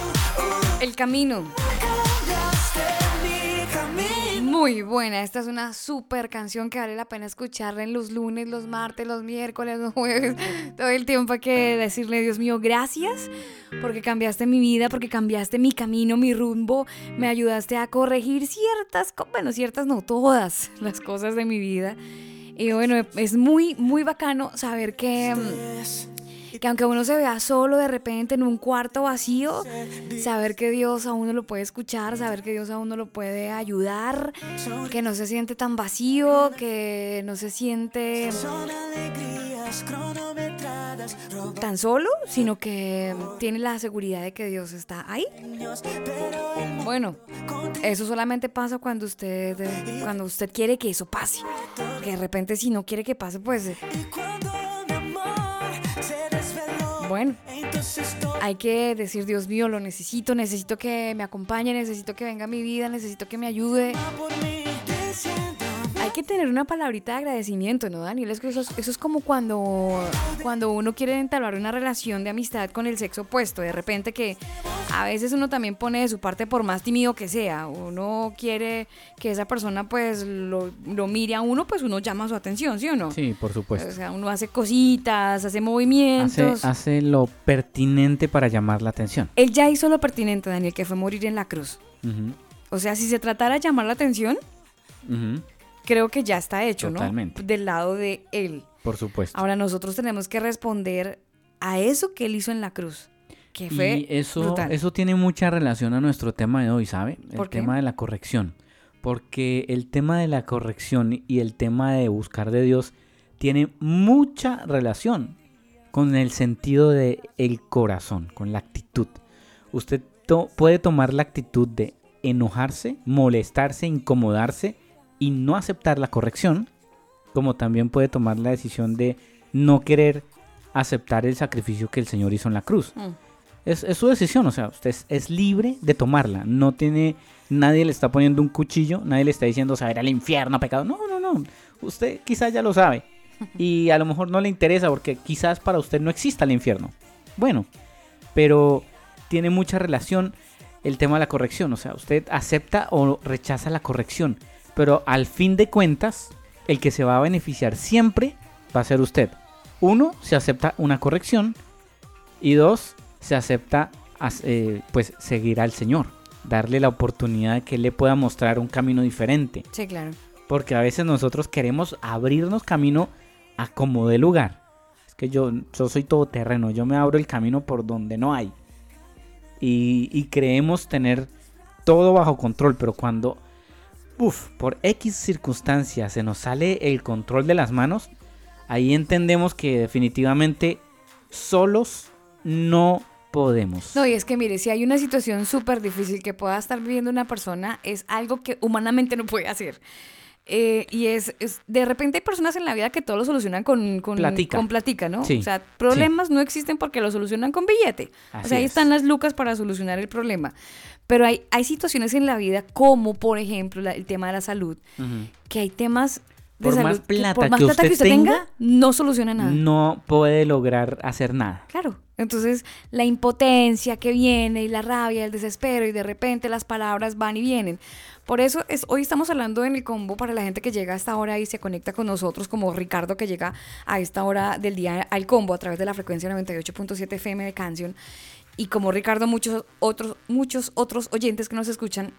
A: El Camino. Muy buena, esta es una super canción que vale la pena escucharla en los lunes, los martes, los miércoles, los jueves, todo el tiempo hay que decirle, Dios mío, gracias porque cambiaste mi vida, porque cambiaste mi camino, mi rumbo, me ayudaste a corregir ciertas, bueno, ciertas no todas las cosas de mi vida. Y bueno, es muy, muy bacano saber que... que aunque uno se vea solo de repente en un cuarto vacío, saber que Dios a uno lo puede escuchar, saber que Dios a uno lo puede ayudar, que no se siente tan vacío, que no se siente tan solo, sino que tiene la seguridad de que Dios está ahí. Bueno, eso solamente pasa cuando usted, cuando usted quiere que eso pase. Que de repente si no quiere que pase, pues bueno, hay que decir, Dios mío, lo necesito, necesito que me acompañe, necesito que venga a mi vida, necesito que me ayude. Que tener una palabrita de agradecimiento, ¿no, Daniel? Es que eso, es- eso es como cuando, cuando uno quiere entablar una relación de amistad con el sexo opuesto. De repente que a veces uno también pone de su parte por más tímido que sea. Uno quiere que esa persona pues lo, lo mire a uno, pues uno llama su atención, ¿sí o no?
E: Sí, por
A: O
E: supuesto.
A: sea, uno hace cositas, hace movimientos.
E: Hace, hace lo pertinente para llamar la atención.
A: Él ya hizo lo pertinente, Daniel, que fue morir en la cruz. O sea, si se tratara de llamar la atención,
E: ujú,
A: creo que ya está hecho,
E: Totalmente.
A: ¿no? Del lado de él.
E: Por supuesto.
A: Ahora nosotros tenemos que responder a eso que él hizo en la cruz. Que fue
E: y eso,
A: brutal.
E: eso tiene mucha relación a nuestro tema de hoy, ¿sabe? El
A: ¿Por qué?
E: tema de la corrección. Porque el tema de la corrección y el tema de buscar de Dios tiene mucha relación con el sentido de el corazón, con la actitud. Usted to- puede tomar la actitud de enojarse, molestarse, incomodarse y no aceptar la corrección, como también puede tomar la decisión de no querer aceptar el sacrificio que el Señor hizo en la cruz.
A: Mm.
E: Es, es su decisión, o sea, usted es, es libre de tomarla. No tiene, nadie le está poniendo un cuchillo, nadie le está diciendo saber al infierno, pecado. No, no, no. Usted quizás ya lo sabe. Y a lo mejor no le interesa porque quizás para usted no exista el infierno. Bueno, pero tiene mucha relación el tema de la corrección. O sea, usted acepta o rechaza la corrección. Pero al fin de cuentas, el que se va a beneficiar siempre va a ser usted. Uno, se acepta una corrección. Y dos, se acepta eh, pues seguir al Señor. Darle la oportunidad de que Él le pueda mostrar un camino diferente.
A: Sí, claro.
E: Porque a veces nosotros queremos abrirnos camino a como de lugar. Es que yo, yo soy todoterreno, yo me abro el camino por donde no hay. Y, y creemos tener todo bajo control, pero cuando, uf, por X circunstancias se nos sale el control de las manos, ahí entendemos que definitivamente solos no podemos.
A: No, y es que mire, si hay una situación súper difícil que pueda estar viviendo una persona, es algo que humanamente no puede hacer. Eh, y es, es- de repente hay personas en la vida que todo lo solucionan con, con
E: Platica.
A: con platica, ¿no?
E: Sí,
A: O sea, problemas no existen porque lo solucionan con billete. o
E: Así
A: sea, ahí
E: es.
A: están las lucas para solucionar el problema. Pero hay, hay situaciones en la vida, como por ejemplo la- el tema de la salud, que hay temas de
E: Por
A: salud
E: más
A: que
E: plata
A: por más
E: que
A: plata que
E: usted
A: usted tenga,
E: tenga,
A: no soluciona nada.
E: No puede lograr hacer nada.
A: Claro. Entonces, la impotencia que viene y la rabia, el desespero y de repente las palabras van y vienen. Por eso es, hoy estamos hablando en el combo para la gente que llega a esta hora y se conecta con nosotros, como Ricardo que llega a esta hora del día al combo a través de la frecuencia 98.7 FM de Canción. Y como Ricardo, muchos otros, muchos otros oyentes que nos escuchan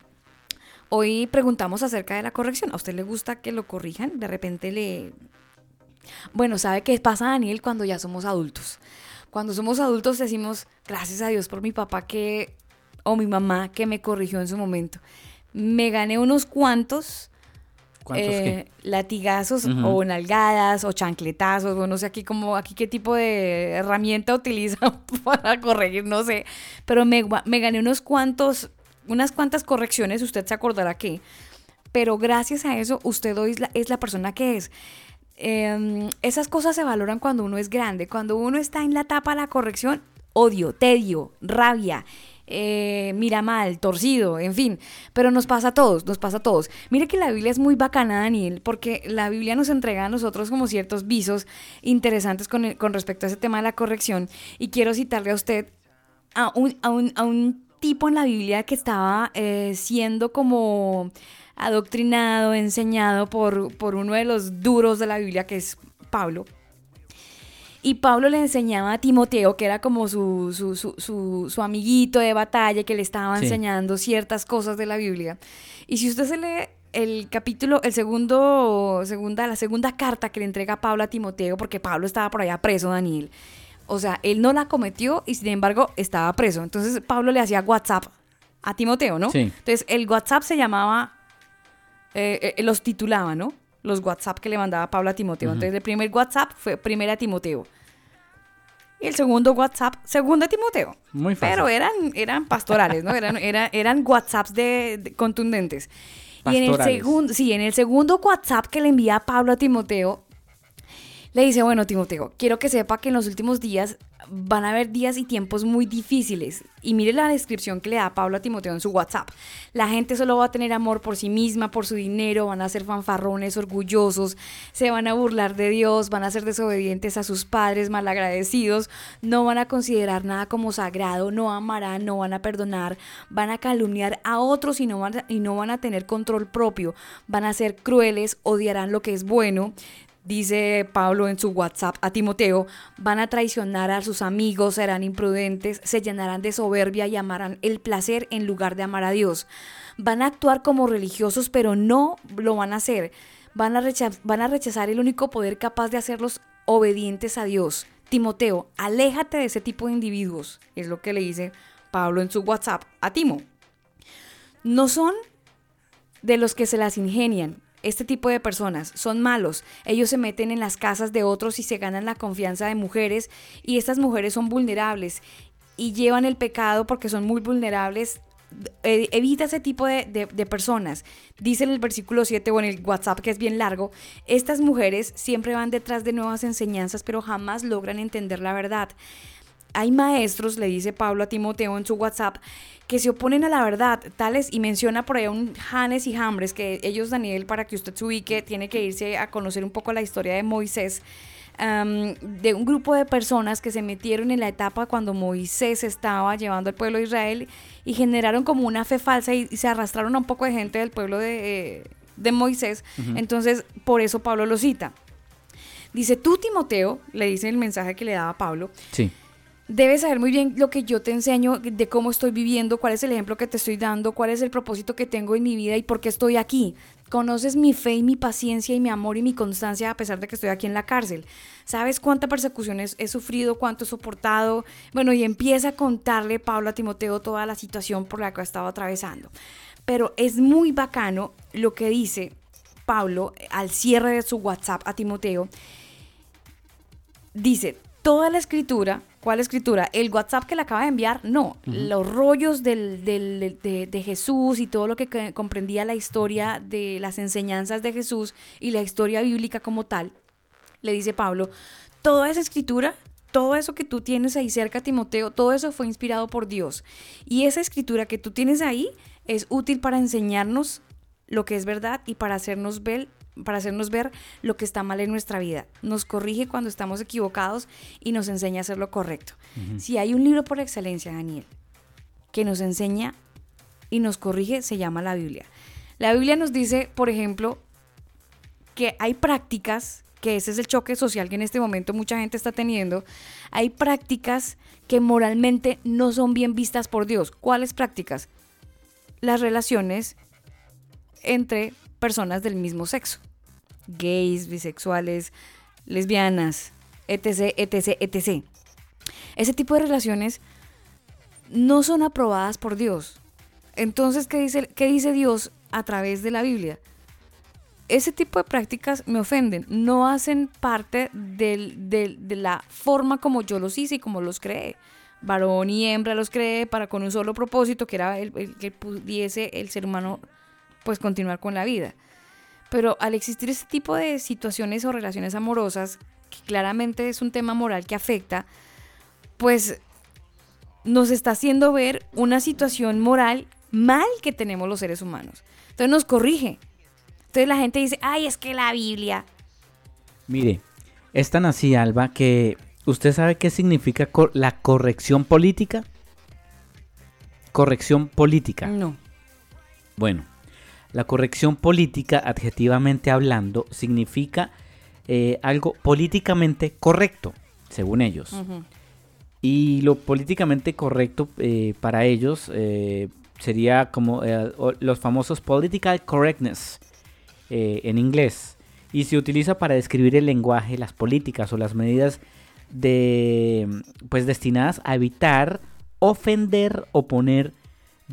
A: Hoy preguntamos acerca de la corrección. ¿A usted le gusta que lo corrijan? De repente le... Bueno, ¿sabe qué pasa, Daniel, cuando ya somos adultos? Cuando somos adultos decimos, gracias a Dios por mi papá que... o mi mamá que me corrigió en su momento. Me gané unos cuantos...
E: ¿Cuántos
A: eh, latigazos o nalgadas o chancletazos o no sé aquí como aquí qué tipo de herramienta utilizan para corregir no sé. Pero me, gané unos cuantos unas cuantas correcciones usted se acordará que. Pero gracias a eso usted hoy es la, es la persona que es. Eh, esas cosas se valoran cuando uno es grande. Cuando uno está en la etapa de la corrección odio tedio rabia eh, mira mal, torcido, en fin. Pero nos pasa a todos, nos pasa a todos. Mire que la Biblia es muy bacana, Daniel, porque la Biblia nos entrega a nosotros como ciertos visos interesantes con, respecto a ese tema de la corrección. Y quiero citarle a usted a un, tipo en la Biblia que estaba eh, siendo como adoctrinado, enseñado por uno de los duros de la Biblia, que es Pablo. Y Pablo le enseñaba a Timoteo, que era como su, su, su, su- su amiguito de batalla, que le estaba
E: Sí.
A: enseñando ciertas cosas de la Biblia. Y si usted se lee el capítulo, el segundo, segunda, la segunda carta que le entrega Pablo a Timoteo, porque Pablo estaba por allá preso, Daniel. O sea, él no la cometió y sin embargo estaba preso. Entonces Pablo le hacía WhatsApp a Timoteo, ¿no?
E: Sí.
A: Entonces el WhatsApp se llamaba, eh, eh, los titulaba, ¿no? Los WhatsApp que le mandaba Pablo a Timoteo. Entonces el primer WhatsApp fue primera Timoteo. y el segundo WhatsApp, segundo Timoteo.
E: Muy fácil.
A: Pero eran, eran pastorales, ¿no? Eran, era- eran WhatsApps de, de- contundentes. Y en el, segundo, sí, en el segundo WhatsApp que le envía Pablo a Timoteo, le dice, bueno, Timoteo, quiero que sepa que en los últimos días van a haber días y tiempos muy difíciles. Y mire la descripción que le da Pablo a Timoteo en su WhatsApp. La gente solo va a tener amor por sí misma, por su dinero, van a ser fanfarrones, orgullosos, se van a burlar de Dios, van a ser desobedientes a sus padres, malagradecidos, no van a considerar nada como sagrado, no amarán, no van a perdonar, van a calumniar a otros y no van a, y no van a tener control propio, van a ser crueles, odiarán lo que es bueno, Dice Pablo en su WhatsApp a Timoteo, van a traicionar a sus amigos, serán imprudentes, se llenarán de soberbia y amarán el placer en lugar de amar a Dios. Van a actuar como religiosos, pero no lo van a hacer. Van a, van a rechazar el único poder capaz de hacerlos obedientes a Dios. Timoteo, aléjate de ese tipo de individuos, es lo que le dice Pablo en su WhatsApp a Timo. No son de los que se las ingenian. Este tipo de personas son malos. Ellos se meten en las casas de otros y se ganan la confianza de mujeres y estas mujeres son vulnerables y llevan el pecado porque son muy vulnerables. Eh, evita ese tipo de, de- personas. Dice en el versículo 7 o en el WhatsApp que es bien largo, estas mujeres siempre van detrás de nuevas enseñanzas pero jamás logran entender la verdad. Hay maestros, le dice Pablo a Timoteo en su WhatsApp, que se oponen a la verdad, tales, y menciona por ahí a un Janes y Jambres, que ellos, Daniel, para que usted se ubique, tiene que irse a conocer un poco la historia de Moisés, am, de un grupo de personas que se metieron en la etapa cuando Moisés estaba llevando al pueblo de Israel y generaron como una fe falsa y, y se arrastraron a un poco de gente del pueblo de, eh, de Moisés. Entonces, por eso Pablo lo cita. Dice, tú Timoteo, le dice el mensaje que le daba Pablo,
E: Sí.
A: Debes saber muy bien lo que yo te enseño, de cómo estoy viviendo, cuál es el ejemplo que te estoy dando, cuál es el propósito que tengo en mi vida y por qué estoy aquí. Conoces mi fe y mi paciencia y mi amor y mi constancia a pesar de que estoy aquí en la cárcel. ¿Sabes cuánta persecución he sufrido, cuánto he soportado? Bueno, y empieza a contarle Pablo a Timoteo toda la situación por la que ha estado atravesando. Pero es muy bacano lo que dice Pablo al cierre de su WhatsApp a Timoteo dice toda la escritura, ¿cuál escritura? El WhatsApp que le acaba de enviar, no, los rollos del, del- de, de Jesús y todo lo que que comprendía la historia de las enseñanzas de Jesús y la historia bíblica como tal, le dice Pablo, toda esa escritura, todo eso que tú tienes ahí cerca, Timoteo, todo eso fue inspirado por Dios. Y esa escritura que tú tienes ahí es útil para enseñarnos lo que es verdad y para hacernos ver para hacernos ver lo que está mal en nuestra vida. Nos corrige cuando estamos equivocados y nos enseña a hacer lo correcto. Si hay un libro por excelencia, Daniel, que nos enseña y nos corrige, se llama la Biblia. La Biblia nos dice, por ejemplo, que hay prácticas, que ese es el choque social que en este momento mucha gente está teniendo, hay prácticas que moralmente no son bien vistas por Dios. ¿Cuáles prácticas? Las relaciones entre personas del mismo sexo. Gays, bisexuales, lesbianas, etc., etc., etc. Ese tipo de relaciones no son aprobadas por Dios. Entonces, ¿qué dice, qué dice Dios a través de la Biblia? Ese tipo de prácticas me ofenden, no hacen parte de la forma como yo los hice y como los creé. Varón y hembra los creé para con un solo propósito, que era el que pudiese el ser humano pues continuar con la vida. Pero al existir este tipo de situaciones o relaciones amorosas, que claramente es un tema moral que afecta, pues nos está haciendo ver una situación moral mal que tenemos los seres humanos. Entonces nos corrige. Entonces la gente dice, ay, es que la Biblia.
E: Mire, es tan así, Alba, que ¿usted sabe qué significa cor- la corrección política? Corrección política.
A: No.
E: Bueno, la corrección política, adjetivamente hablando, significa eh, algo políticamente correcto, según ellos. Y lo políticamente correcto eh, para ellos eh, sería como los famosos political correctness en inglés. Y se utiliza para describir el lenguaje, las políticas o las medidas de pues destinadas a evitar ofender o poner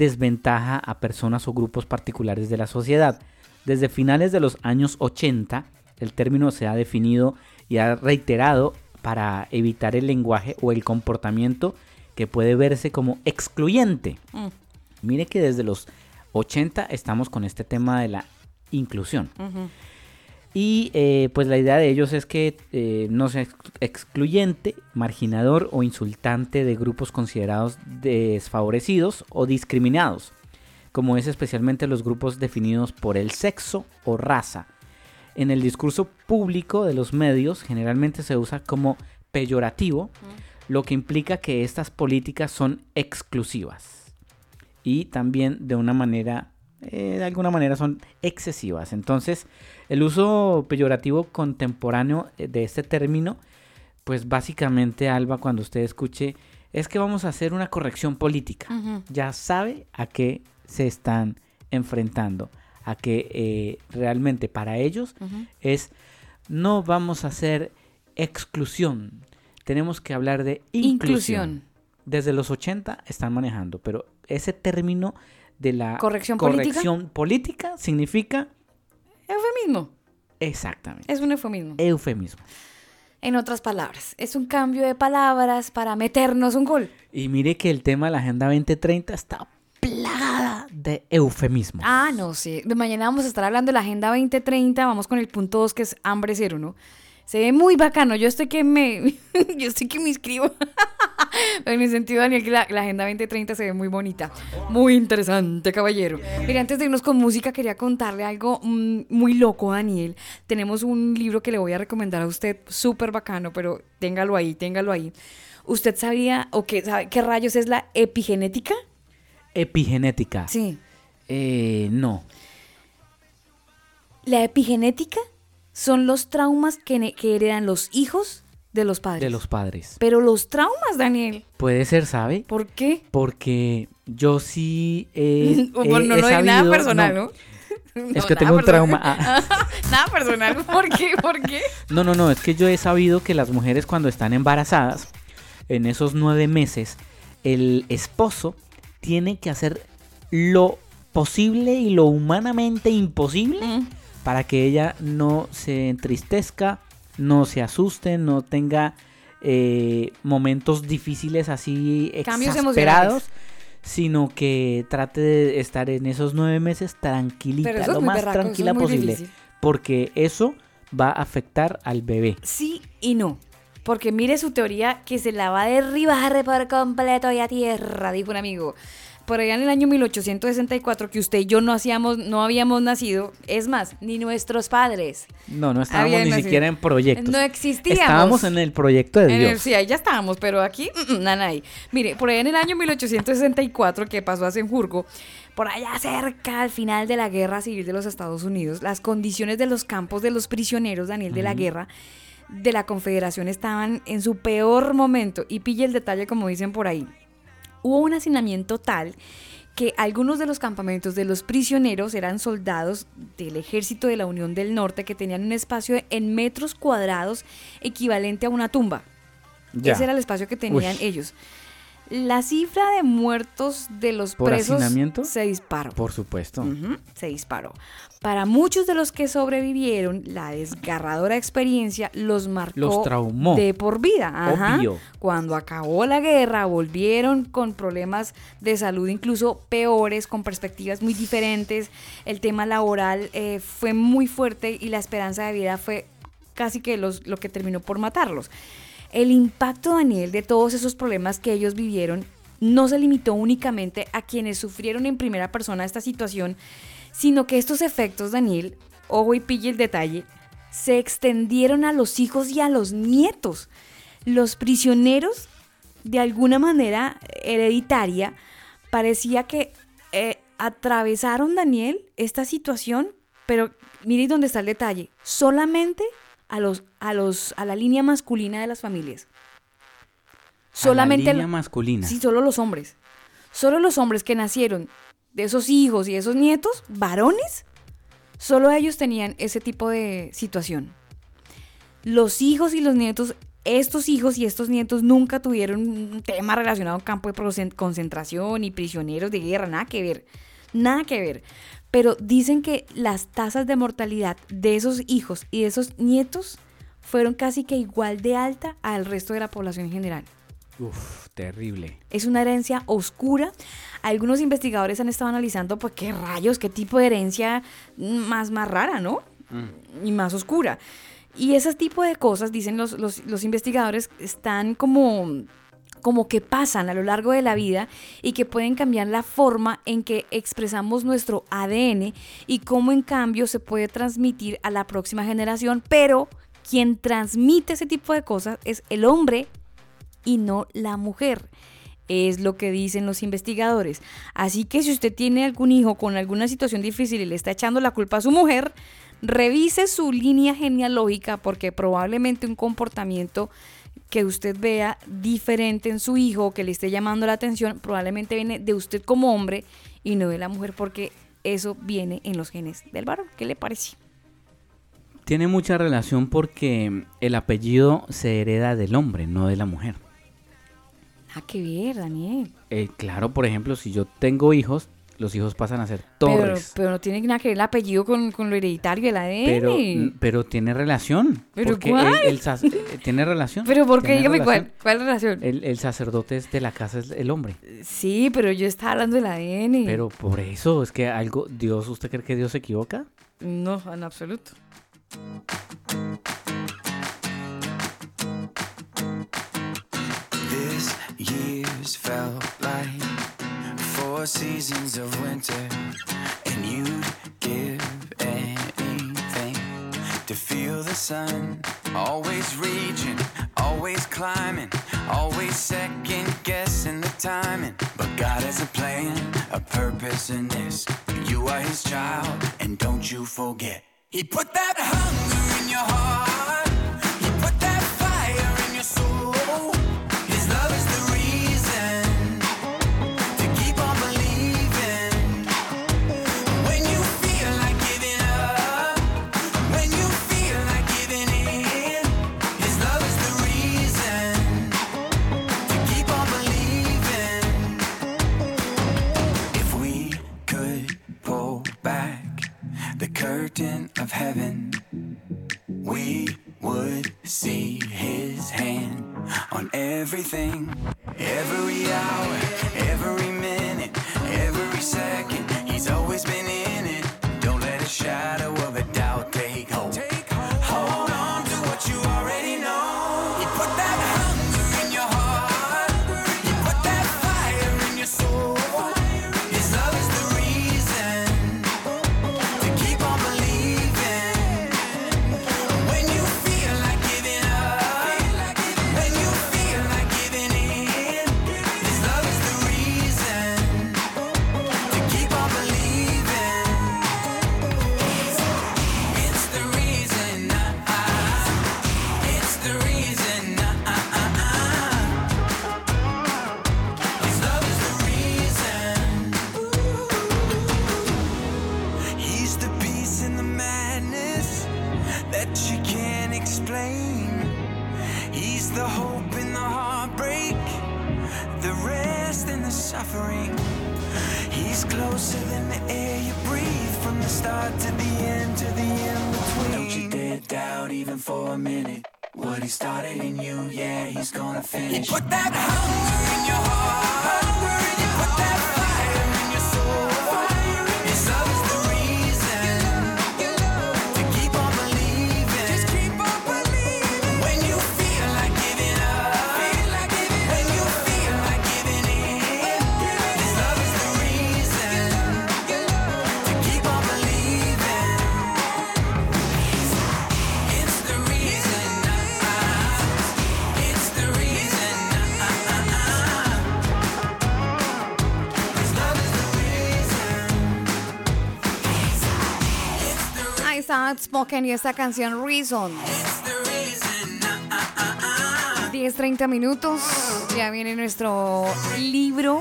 E: desventaja a personas o grupos particulares de la sociedad. Desde finales de los años 80, el término se ha definido y ha reiterado para evitar el lenguaje o el comportamiento que puede verse como excluyente.
A: Mm.
E: Mire que desde los 80 estamos con este tema de la inclusión. Y eh, pues la idea de ellos es que eh, no sea ex- excluyente, marginador o insultante de grupos considerados desfavorecidos o discriminados, como es especialmente los grupos definidos por el sexo o raza. En el discurso público de los medios generalmente se usa como peyorativo, lo que implica que estas políticas son exclusivas y también de una manera, eh, de alguna manera son excesivas. Entonces, el uso peyorativo contemporáneo eh, de este término, pues básicamente, Alba, cuando usted escuche, es que vamos a hacer una corrección política. Ya sabe a qué se están enfrentando, a que eh, realmente para ellos es no vamos a hacer exclusión, tenemos que hablar de inclusión.
A: Inclusión.
E: Desde los 80 están manejando, pero ese término de la
A: ¿Corrección política?
E: corrección política significa
A: Eufemismo.
E: exactamente
A: Es un eufemismo.
E: eufemismo.
A: En otras palabras, es un cambio de palabras para meternos un gol.
E: Y mire que el tema de la Agenda 2030 está plagada de eufemismo.
A: Ah, no sé. De mañana vamos a estar hablando de la Agenda 2030. Vamos con el punto 2 que es hambre cero, ¿no? Se ve muy bacano. Yo estoy que me. yo estoy que me inscribo. en el sentido, Daniel, que la, la Agenda 2030 se ve muy bonita. Muy interesante, caballero. Mira, antes de irnos con música, quería contarle algo mm, muy loco, Daniel. Tenemos un libro que le voy a recomendar a usted, súper bacano, pero téngalo ahí, téngalo ahí. ¿Usted sabía o qué, sabe qué rayos es la epigenética?
E: Epigenética.
A: Sí.
E: Eh, no.
A: La epigenética son los traumas que, que heredan los hijos de los padres.
E: De los padres.
A: Pero los traumas, Daniel,
E: Puede ser, ¿sabe?
A: ¿por qué?
E: Porque yo sí he,
A: Bueno,
E: he-
A: no
E: he
A: lo nada personal, ¿no?
E: Es
A: No,
E: que
A: nada
E: tengo un trauma. Ah.
A: nada personal. ¿Por qué? ¿Por qué?
E: No, no, no, es que yo he sabido que las mujeres cuando están embarazadas, en esos nueve meses, el esposo tiene que hacer lo posible y lo humanamente imposible
A: Mm.
E: Para que ella no se entristezca, no se asuste, no tenga eh, momentos difíciles así
A: Cambios
E: exasperados, sino que trate de estar en esos nueve meses tranquilita,
A: es
E: lo más
A: berraco, eso es
E: tranquila posible,
A: difícil.
E: porque eso va a afectar al bebé.
A: Sí y no. Porque mire su teoría que se la va a derribar por completo y a tierra, dijo un amigo. Por allá en el año 1864, que usted y yo no hacíamos, no habíamos nacido, es más, ni nuestros padres.
E: No, no estábamos ni
A: nacido.
E: siquiera en proyectos.
A: No existíamos.
E: Estábamos en el proyecto de
A: En el-
E: Dios.
A: sí, ahí ya estábamos, pero aquí, mm, mm, ahí. Mire, por allá en el año 1864, que pasó a Senjurgo, por allá cerca al final de la guerra civil de los Estados Unidos, las condiciones de los campos de los prisioneros, Daniel, de la guerra de la Confederación estaban en su peor momento. Y pille el detalle, como dicen por ahí. Hubo un hacinamiento tal que algunos de los campamentos de los prisioneros eran soldados del ejército de la Unión del Norte que tenían un espacio en metros cuadrados equivalente a una tumba.
E: Ya.
A: Ese era el espacio que tenían
E: Uy.
A: ellos. La cifra de muertos de los
E: ¿Por
A: presos
E: hacinamiento?
A: se disparó.
E: Por supuesto.
A: Se disparó. Para muchos de los que sobrevivieron, la desgarradora experiencia los marcó
E: Los traumó.
A: de por vida. Ajá.
E: Obvio.
A: Cuando acabó la guerra, volvieron con problemas de salud incluso peores, con perspectivas muy diferentes. El tema laboral eh, fue muy fuerte y la esperanza de vida fue casi que los, lo que terminó por matarlos. El impacto, Daniel, de todos esos problemas que ellos vivieron no se limitó únicamente a quienes sufrieron en primera persona esta situación, sino que estos efectos, Daniel, ojo y pille el detalle, se extendieron a los hijos y a los nietos. Los prisioneros, de alguna manera hereditaria, parecía que eh, atravesaron, Daniel, esta situación, pero mire dónde está el detalle, solamente a los, a los, a la línea masculina de las familias. Solamente
E: a la línea masculina.
A: Sí, solo los hombres. Solo los hombres que nacieron de esos hijos y esos nietos, varones, solo ellos tenían ese tipo de situación. Los hijos y los nietos, estos hijos y estos nietos nunca tuvieron un tema relacionado a campo de concentración y prisioneros de guerra, nada que ver, nada que ver. Pero dicen que las tasas de mortalidad de esos hijos y de esos nietos fueron casi que igual de alta al resto de la población en general.
E: Uf, terrible.
A: Es una herencia oscura. Algunos investigadores han estado analizando, pues, qué rayos, qué tipo de herencia más, más rara, ¿no? Y más oscura. Y ese tipo de cosas, dicen los, los- los investigadores, están como, como que pasan a lo largo de la vida y que pueden cambiar la forma en que expresamos nuestro ADN y cómo en cambio se puede transmitir a la próxima generación, pero quien transmite ese tipo de cosas es el hombre y no la mujer. Es lo que dicen los investigadores. Así que si usted tiene algún hijo con alguna situación difícil y le está echando la culpa a su mujer, revise su línea genealógica porque probablemente un comportamiento que usted vea diferente en su hijo que le esté llamando la atención probablemente viene de usted como hombre y no de la mujer porque eso viene en los genes del varón. ¿Qué le parece?
E: Tiene mucha relación porque el apellido se hereda del hombre, no de la mujer.
A: Ah, qué ver, Daniel.
E: Eh, claro, por ejemplo, si yo tengo hijos, los hijos pasan a ser Torres.
A: pero no tiene nada que ver el apellido con, con lo hereditario del ADN.
E: Pero, pero tiene relación.
A: ¿Pero cuál?
E: el- el eh, tiene relación.
A: Pero ¿por qué? Dígame
E: relación.
A: cuál. ¿Cuál relación?
E: El, el sacerdote es de la casa es el hombre.
A: Sí, pero yo estaba hablando del ADN.
E: Pero por eso es que algo, Dios, ¿usted cree que Dios se equivoca?
A: No, en absoluto.
B: Year's felt like four seasons of winter, and you'd give anything to feel the sun. Always reaching, always climbing, always second guessing the timing. But God has a plan, a purpose in this. You are His child, and don't you forget. He put that hunger in your heart. Curtain of heaven, we would see his hand on everything, every hour, What he started in you, yeah, he's gonna finish. He put that hunger in your heart.
A: Outspoken y esta canción Reason. 10, 30 minutos. Ya viene nuestro libro.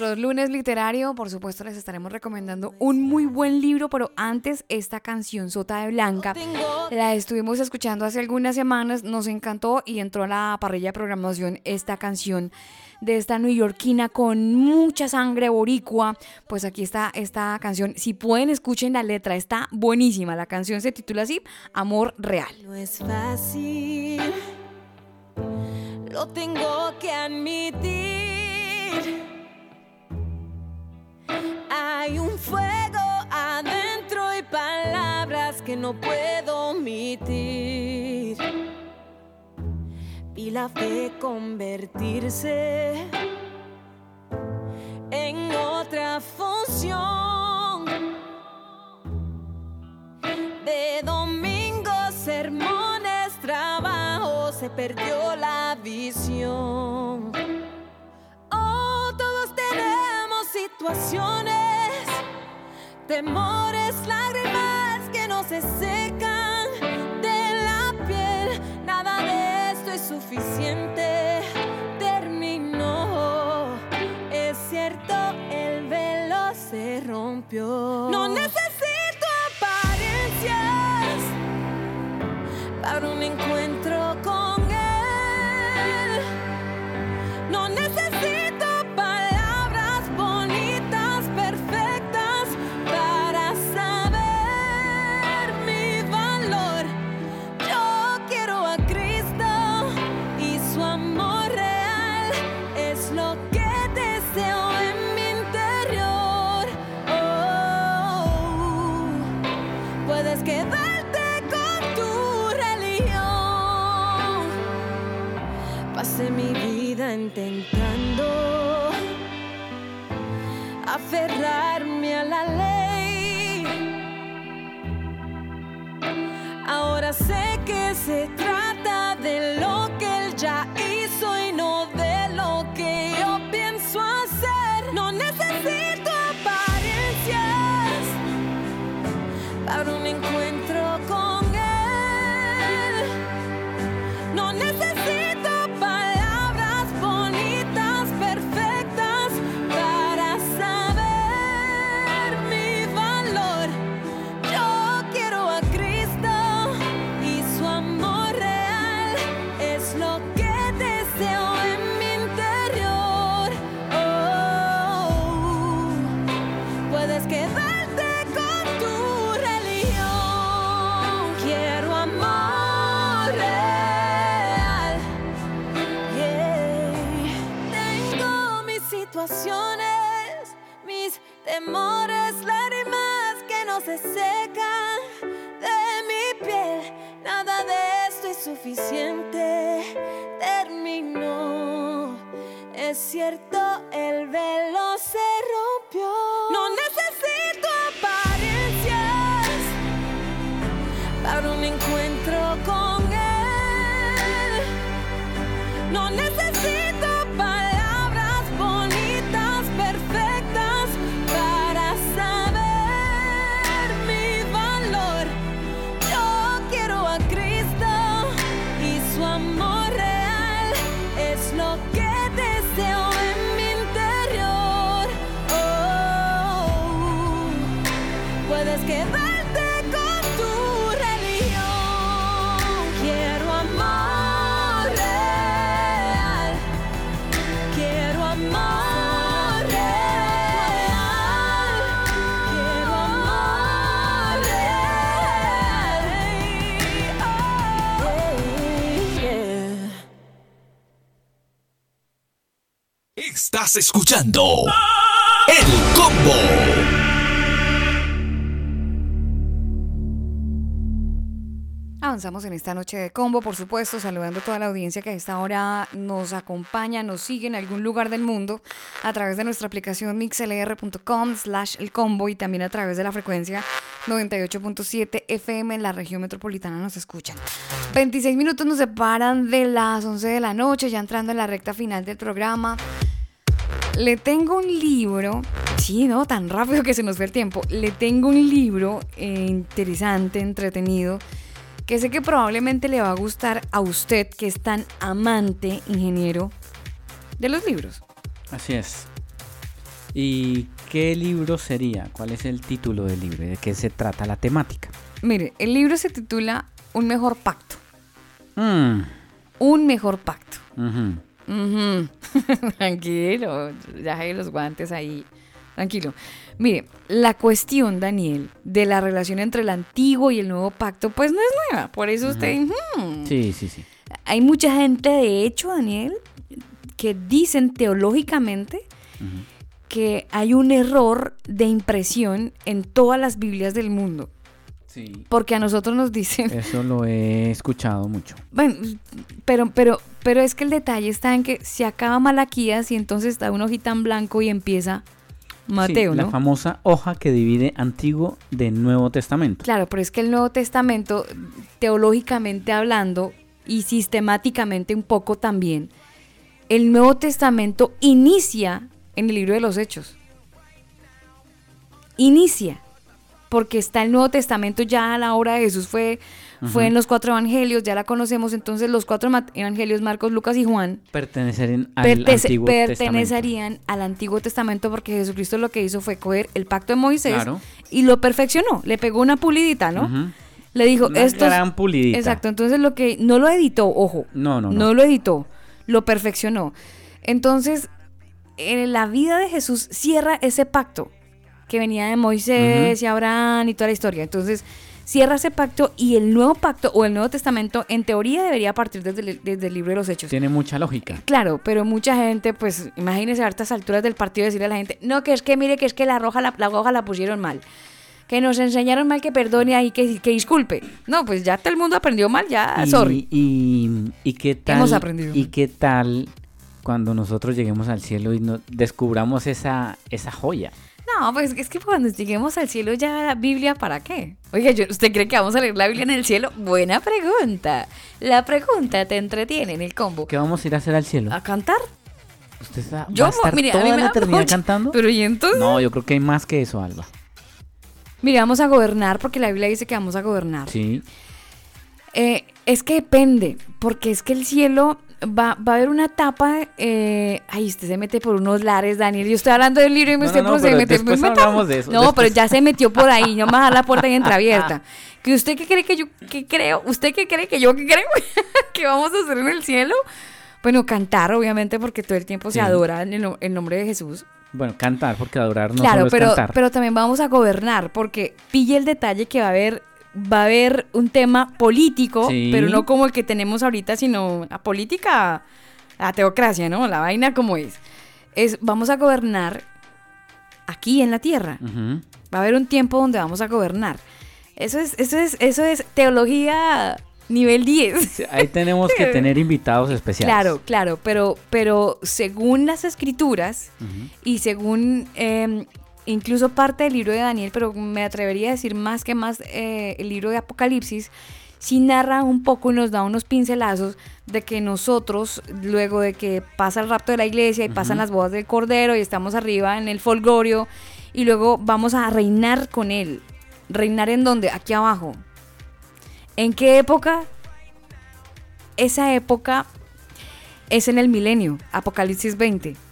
A: Nuestro lunes literario, por supuesto, les estaremos recomendando un muy buen libro, pero antes esta canción Sota de Blanca. La estuvimos escuchando hace algunas semanas, nos encantó y entró a la parrilla de programación esta canción de esta neoyorquina con mucha sangre boricua. Pues aquí está esta canción. Si pueden, escuchen la letra, está buenísima. La canción se titula así, Amor Real.
C: No es fácil, lo tengo que admitir. Hay un fuego adentro y palabras que no puedo omitir. Y la fe convertirse en otra función. De domingos, sermones, trabajo, se perdió la visión. Situaciones, temores, lágrimas que no se secan de la piel. Nada de esto es suficiente. Terminó. Es cierto, el velo se rompió. No necesito apariencias para un encuentro intentando aferrarme a la ley. Ahora sé que se trata de lo que él ya que no se secan de mi piel. Nada de esto es suficiente. Terminó. Es cierto, el velo se rompió.
D: Escuchando El Combo.
A: Avanzamos en esta noche de combo, por supuesto, saludando a toda la audiencia que a esta hora nos acompaña, nos sigue en algún lugar del mundo a través de nuestra aplicación mixlr.com slash el combo y también a través de la frecuencia 98.7 FM en la región metropolitana nos escuchan. 26 minutos nos separan de las 11 de la noche, ya entrando en la recta final del programa. Le tengo un libro, sí, no, tan rápido que se nos fue el tiempo. Le tengo un libro eh, interesante, entretenido, que sé que probablemente le va a gustar a usted, que es tan amante, ingeniero, de los libros.
E: Así es. ¿Y qué libro sería? ¿Cuál es el título del libro? ¿De qué se trata la temática?
A: Mire, el libro se titula Un mejor pacto.
E: Mm,
A: Un mejor pacto. Tranquilo, ya hay los guantes ahí. Tranquilo. Mire, la cuestión, Daniel, de la relación entre el antiguo y el nuevo pacto, pues no es nueva. Por eso usted...
E: Sí, sí, sí.
A: Hay mucha gente, de hecho, Daniel, que dicen teológicamente que hay un error de impresión en todas las Biblias del mundo.
E: Sí.
A: Porque a nosotros nos dicen,
E: Eso lo he escuchado mucho.
A: bueno, pero, pero, pero es que el detalle está en que se acaba Malaquías y entonces está un hojita en blanco y empieza Mateo,
E: Sí, La
A: ¿no?
E: famosa hoja que divide Antiguo de Nuevo Testamento.
A: Claro, pero es que el Nuevo Testamento, teológicamente hablando y sistemáticamente un poco también, el Nuevo Testamento inicia en el libro de los Hechos. Inicia. Porque está el Nuevo Testamento ya a la hora de Jesús, fue, fue en los cuatro evangelios, ya la conocemos. Entonces, los cuatro evangelios, Marcos, Lucas y Juan,
E: Pertenecen al Antiguo Testamento.
A: pertenecerían al Antiguo Testamento porque Jesucristo lo que hizo fue coger el pacto de Moisés
E: Claro.
A: y lo perfeccionó. Le pegó una pulidita, ¿no? Le dijo,
E: Una
A: esto es-
E: gran pulidita.
A: Exacto, entonces lo que no lo editó, ojo.
E: No, no, no.
A: No lo editó, lo perfeccionó. Entonces, en la vida de Jesús cierra ese pacto que venía de Moisés y Abraham y toda la historia. Entonces, cierra ese pacto y el nuevo pacto o el Nuevo Testamento en teoría debería partir desde el, desde el libro de los Hechos.
E: Tiene mucha lógica.
A: Claro, pero mucha gente, pues, imagínense a hartas alturas del partido decirle a la gente, no, que es que mire que es que la roja la, la hoja la pusieron mal. Que nos enseñaron mal que perdone ahí, que, que disculpe. No, pues ya todo el mundo aprendió mal, ya,
E: y,
A: sorry.
E: Y, y qué tal.
A: Hemos aprendido.
E: ¿Y qué tal cuando nosotros lleguemos al cielo y no, descubramos esa, esa joya?
A: No, pues es que cuando lleguemos al cielo ya la Biblia, ¿para qué? Oiga, ¿usted cree que vamos a leer la Biblia en el cielo? Buena pregunta. La pregunta te entretiene en el combo.
E: ¿Qué vamos a ir a hacer al cielo?
A: ¿A cantar?
E: ¿Usted está,
A: Yo,
E: va a estar
A: mire, a
E: toda
A: mí me
E: la eternidad cantando?
A: Pero ¿y entonces?
E: No, yo creo que hay más que eso, Alba.
A: Mire, vamos a gobernar porque la Biblia dice que vamos a gobernar.
E: Sí.
A: Eh, es que depende, porque es que el cielo va, va a haber una etapa. eh, ay, usted se mete por unos lares, Daniel. Yo estoy hablando del libro y me
E: No,
A: usted
E: no, no,
A: se mete. me
E: hablamos de eso,
A: No,
E: después.
A: pero ya se metió por ahí. No me va a la puerta ahí entreabierta. ¿Que usted qué cree que yo qué creo? ¿Usted qué cree que yo qué creo que vamos a hacer en el cielo? Bueno, cantar, obviamente, porque todo el tiempo
E: Sí.
A: se adora en el, no- el nombre de Jesús.
E: Bueno, cantar, porque adorar no
A: claro,
E: solo es
A: pero,
E: cantar.
A: pero también vamos a gobernar, porque pille el detalle que va a haber, va a haber un tema político,
E: Sí.
A: pero no como el que tenemos ahorita, sino la política, la teocracia, ¿no? La vaina como es. Es, vamos a gobernar aquí en la tierra. Va a haber un tiempo donde vamos a gobernar. Eso es, eso es, eso es teología nivel 10.
E: Sí, Ahí tenemos que tener invitados especiales.
A: Claro, claro, pero, pero según las escrituras y según eh, incluso parte del libro de Daniel, pero me atrevería a decir más que más eh, el libro de Apocalipsis, sí narra un poco y nos da unos pincelazos de que nosotros, luego de que pasa el rapto de la iglesia y pasan las bodas del Cordero y estamos arriba en el folgorio y luego vamos a reinar con él. ¿Reinar en dónde? Aquí abajo. ¿En qué época? Esa época es en el milenio, Apocalipsis 20.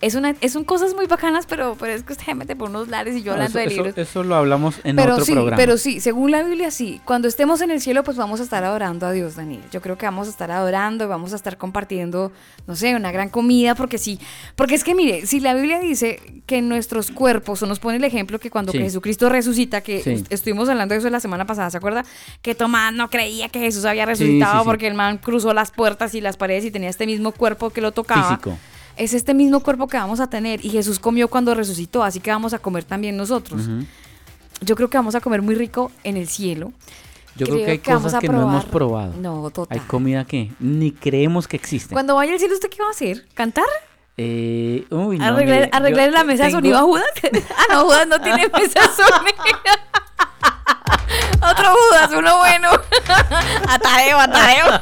A: Es una, es son cosas muy bacanas, pero, pero es que usted mete por unos lares y yo
E: No,
A: hablando
E: eso,
A: de libros.
E: eso lo hablamos en
A: pero
E: otro
A: sí,
E: programa.
A: pero sí, según la Biblia sí. Cuando estemos en el cielo, pues vamos a estar adorando a Dios, Daniel. Yo creo que vamos a estar adorando y vamos a estar compartiendo, no sé, una gran comida, porque sí. Porque es que mire, si la Biblia dice que nuestros cuerpos, o nos pone el ejemplo que cuando
E: Sí.
A: que Jesucristo resucita, que
E: Sí.
A: estuvimos hablando de eso la semana pasada, ¿se acuerda? Que Tomás no creía que Jesús había resucitado porque el man cruzó las puertas y las paredes y tenía este mismo cuerpo que lo tocaba
E: Físico.
A: Es este mismo cuerpo que vamos a tener y Jesús comió cuando resucitó, así que vamos a comer también nosotros. Yo creo que vamos a comer muy rico en el cielo.
E: Yo creo, que hay cosas que no hemos probado.
A: No, total.
E: Hay comida que ni creemos que existe.
A: Cuando vaya al cielo, ¿usted qué va a hacer? ¿Cantar?
E: Eh, uy, no,
A: ¿Arreglar,
E: mire,
A: arreglar la mesa de
E: tengo-
A: sonido a Judas? ah, no, Judas no tiene mesa sonido. Otro Judas, uno bueno. Atadeo, atadeo.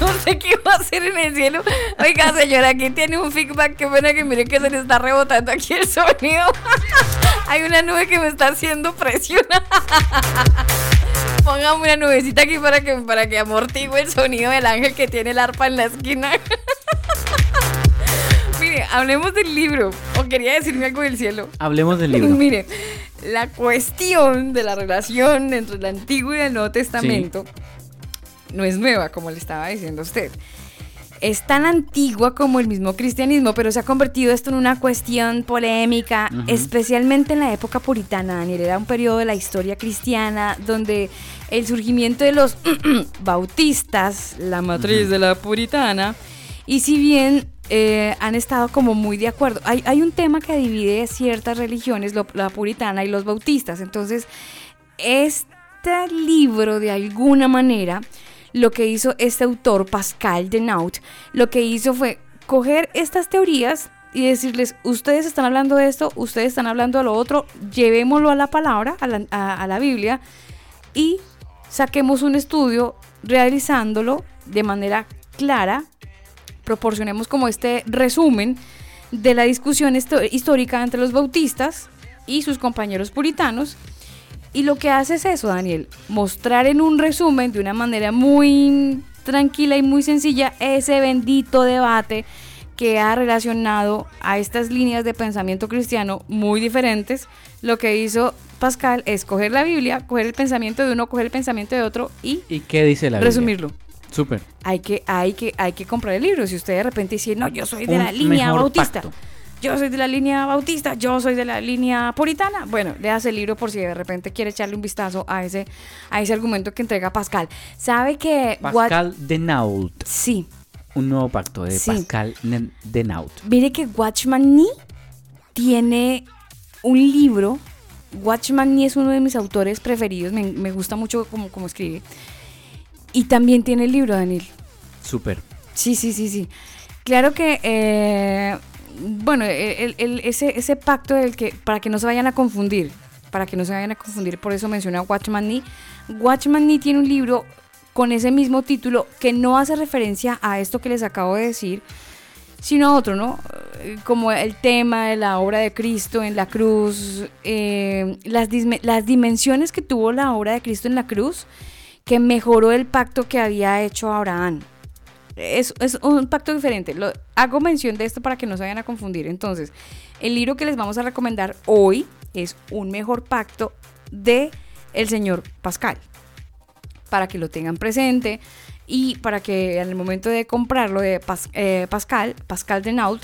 A: ¿Usted qué va a hacer en el cielo? Oiga, señora, aquí tiene un feedback. Qué pena que mire que se le está rebotando aquí el sonido. Hay una nube que me está haciendo presión. Póngame una nubecita aquí para que, para que amortigue el sonido del ángel que tiene el arpa en la esquina. Mire, hablemos del libro. O quería decirme algo del cielo.
E: Hablemos del libro.
A: Mire, la cuestión de la relación entre el Antiguo y el Nuevo Testamento no es nueva, como le estaba diciendo a usted. Es tan antigua como el mismo cristianismo, pero se ha convertido esto en una cuestión polémica, especialmente en la época puritana, Daniel. Era un periodo de la historia cristiana donde el surgimiento de los bautistas, la matriz de la puritana, y si bien eh, han estado como muy de acuerdo, hay, un tema que divide ciertas religiones, la puritana y los bautistas. Entonces, este libro, de alguna manera, lo que hizo este autor, Pascal Denaut, lo que hizo fue coger estas teorías y decirles, ustedes están hablando de esto, ustedes están hablando de lo otro, llevémoslo a la palabra, a la, a- a la Biblia, y saquemos un estudio realizándolo de manera clara, proporcionemos como este resumen de la discusión histórica entre los bautistas y sus compañeros puritanos. Y lo que hace es eso, Daniel, mostrar en un resumen de una manera muy tranquila y muy sencilla ese bendito debate que ha relacionado a estas líneas de pensamiento cristiano muy diferentes. Lo que hizo Pascal es coger la Biblia, coger el pensamiento de uno, coger el pensamiento de otro y
E: ¿Y qué dice la Biblia? Súper.
A: Hay que, hay, que, hay que comprar el libro. Si usted de repente dice, no, yo soy de
E: Un
A: la línea bautista.
E: pacto.
A: Yo soy de la línea bautista, yo soy de la línea puritana. Bueno, le hace el libro por si de repente quiere echarle un vistazo a ese, a ese argumento que entrega Pascal. ¿Sabe que
E: Pascal Denault.
A: Sí.
E: Un nuevo pacto de
A: Sí.
E: Pascal Ne- Denault.
A: Mire que Watchman Nee tiene un libro. Watchman Nee es uno de mis autores preferidos. Me, me gusta mucho como, como escribe. Y también tiene el libro, Daniel.
E: Súper.
A: Sí, sí, sí, sí. Claro que, eh, bueno, el- el- ese, ese pacto del que, para que no se vayan a confundir, para que no se vayan a confundir, por eso menciona Watchman Nee. Watchman Nee tiene un libro con ese mismo título que no hace referencia a esto que les acabo de decir, sino a otro, ¿no? Eh, Como el tema de la obra de Cristo en la cruz, eh, las, las dimensiones que tuvo la obra de Cristo en la cruz, que mejoró el pacto que había hecho Abraham. Es, es un pacto diferente. Lo, hago mención de esto para que no se vayan a confundir. Entonces, el libro que les vamos a recomendar hoy es Un mejor pacto de el señor Pascal. Para que lo tengan presente y para que en el momento de comprarlo de eh, Pascal, Pascal de Naut,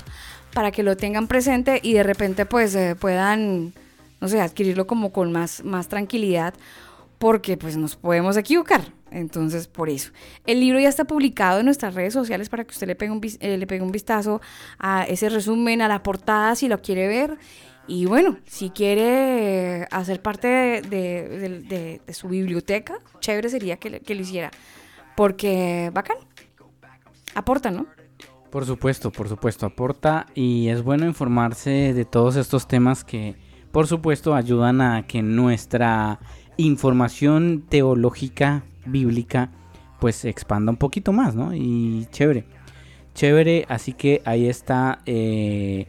A: para que lo tengan presente y de repente pues eh, puedan, no sé, adquirirlo como con más, más tranquilidad porque pues nos podemos equivocar. Entonces, por eso. El libro ya está publicado en nuestras redes sociales para que usted le pegue un, eh, le pegue un vistazo a ese resumen, a la portada, si lo quiere ver. Y bueno, si quiere hacer parte de, su biblioteca, chévere sería que, que lo hiciera. Porque bacán. Aporta, ¿no?
E: Por supuesto, por supuesto, aporta y es bueno informarse de todos estos temas que, por supuesto, ayudan a que nuestra información teológica, bíblica, pues se expanda un poquito más, ¿no? Y chévere, chévere, así que ahí está, eh,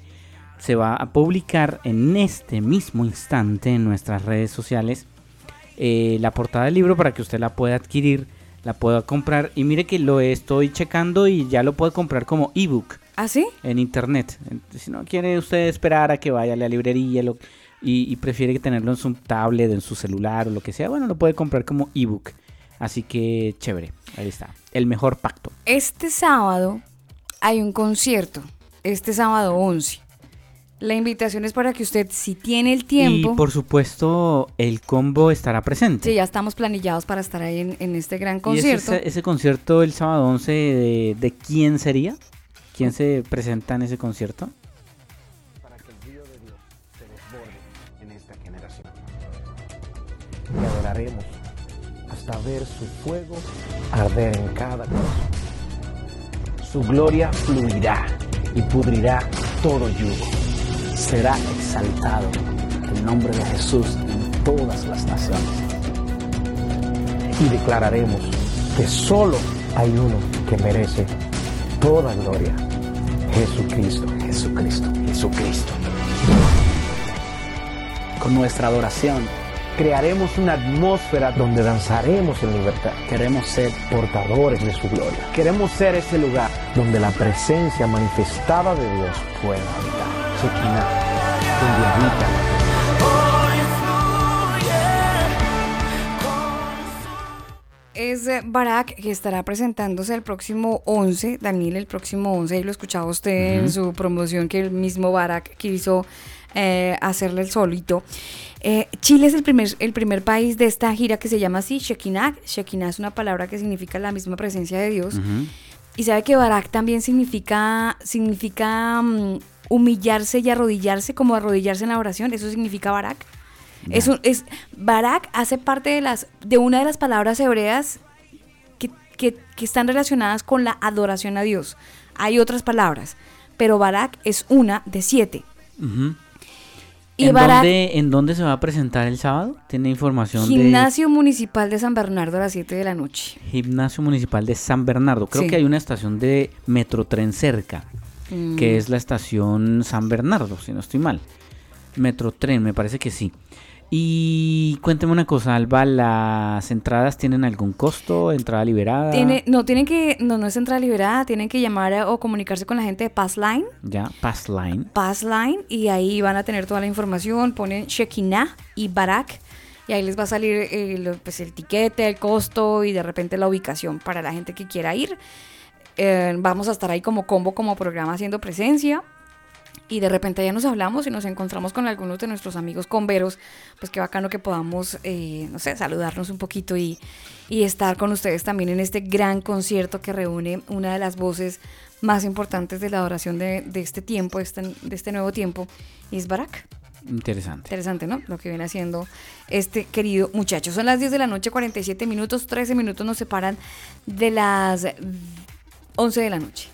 E: se va a publicar en este mismo instante en nuestras redes sociales eh, la portada del libro para que usted la pueda adquirir, la pueda comprar. Y mire que lo estoy checando y ya lo puede comprar como ebook.
A: ¿Ah, sí?
E: En internet. Si no quiere usted esperar a que vaya a la librería lo- y, y prefiere tenerlo en su tablet, en su celular o lo que sea, bueno, lo puede comprar como ebook. Así que chévere, ahí está. El mejor pacto.
A: Este sábado hay un concierto. Este sábado 11. La invitación es para que usted, si tiene el tiempo.
E: Y por supuesto, el combo estará presente.
A: Sí, ya estamos planillados para estar ahí en, en este gran
E: ¿Y ese,
A: concierto.
E: ese, ese concierto el sábado 11 de, de quién sería? ¿Quién se presenta en ese concierto?
L: Hasta ver su fuego arder en cada corazón. Su gloria fluirá y pudrirá todo yugo. Será exaltado el nombre de Jesús en todas las naciones. Y declararemos que solo hay uno que merece toda gloria. Jesucristo, Jesucristo, Jesucristo. Con nuestra adoración crearemos una atmósfera donde danzaremos en libertad. Queremos ser portadores de su gloria. Queremos ser ese lugar donde la presencia manifestada de Dios pueda habitar. Shekinah, donde habita
A: Es Barak que estará presentándose el próximo 11, Daniel, el próximo 11, y lo escuchaba usted en su promoción que el mismo Barak quiso eh, hacerle el solito. Eh, Chile es el primer, el primer país de esta gira que se llama así, Shekinah. Shekinah es una palabra que significa la misma presencia de Dios. Y sabe que Barak también significa, significa mm, humillarse y arrodillarse, como arrodillarse en la oración. Eso significa Barak. Es un, es, Barak hace parte de, las, de una de las palabras hebreas que, que- que están relacionadas con la adoración a Dios. Hay otras palabras, pero Barak es una de siete. Y
E: ¿En, dónde, ¿En dónde se va a presentar el sábado? ¿Tiene información
A: Gimnasio Municipal de San Bernardo a las 7 de la noche.
E: Gimnasio Municipal de San Bernardo? Creo
A: Sí.
E: que hay una estación de Metrotren cerca,
A: Mm.
E: que es la estación San Bernardo, si no estoy mal. Metrotren, me parece que sí. Y cuénteme una cosa, Alba, ¿las entradas tienen algún costo? ¿Entrada liberada?
A: Tiene, no, tienen que, no, no es entrada liberada, tienen que llamar a- o comunicarse con la gente de Passline.
E: Ya, Pass Line.
A: Passline y ahí van a tener toda la información, ponen Shekinah y Barak y ahí les va a salir eh, lo- pues, el tiquete, el costo y de repente la ubicación para la gente que quiera ir. Eh, vamos a estar ahí como combo, como programa haciendo presencia y de repente ya nos hablamos y nos encontramos con algunos de nuestros amigos converos, pues qué bacano que podamos, eh, no sé, saludarnos un poquito y, y estar con ustedes también en este gran concierto que reúne una de las voces más importantes de la adoración de, de este tiempo, este- de este nuevo tiempo, y es Barak.
E: Interesante.
A: Interesante, ¿no? Lo que viene haciendo este querido muchacho. Son las 10 de la noche, 47 minutos, 13 minutos nos separan de las 11 de la noche.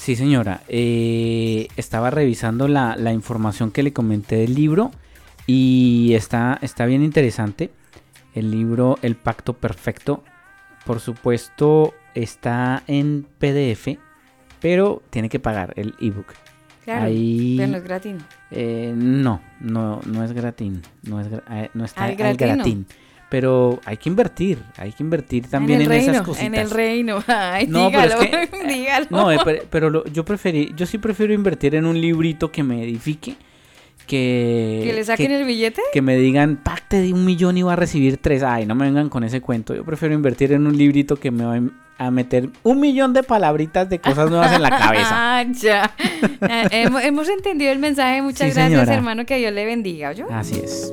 E: Sí, señora. Eh, estaba revisando la, la información que le comenté del libro y está, está bien interesante. El libro El Pacto Perfecto, por supuesto, está en PDF, pero tiene que pagar el ebook.
A: Claro,
E: Ahí-
A: pero no es gratis.
E: Eh, no, no, no es gratín. No, es, eh, no está
A: Al
E: gratín. Pero hay que invertir, hay que invertir también
A: en
E: en,
A: reino,
E: esas cositas.
A: en el reino. Ay,
E: No, pero
A: dígalo,
E: es que-
A: dígalo.
E: No, eh, pero, pero lo- yo preferí, yo sí prefiero invertir en un librito que me edifique, que
A: ¿Que le saquen el billete?
E: que me digan, pacte de un millón y va a recibir tres. Ay, no me vengan con ese cuento. Yo prefiero invertir en un librito que me va a meter un millón de palabritas de cosas nuevas en la cabeza.
A: Ah, ya. Ah, hemos, hemos entendido el mensaje. Muchas
E: Sí,
A: gracias,
E: señora.
A: hermano. Que Dios le bendiga. ¿yo?
E: Así es.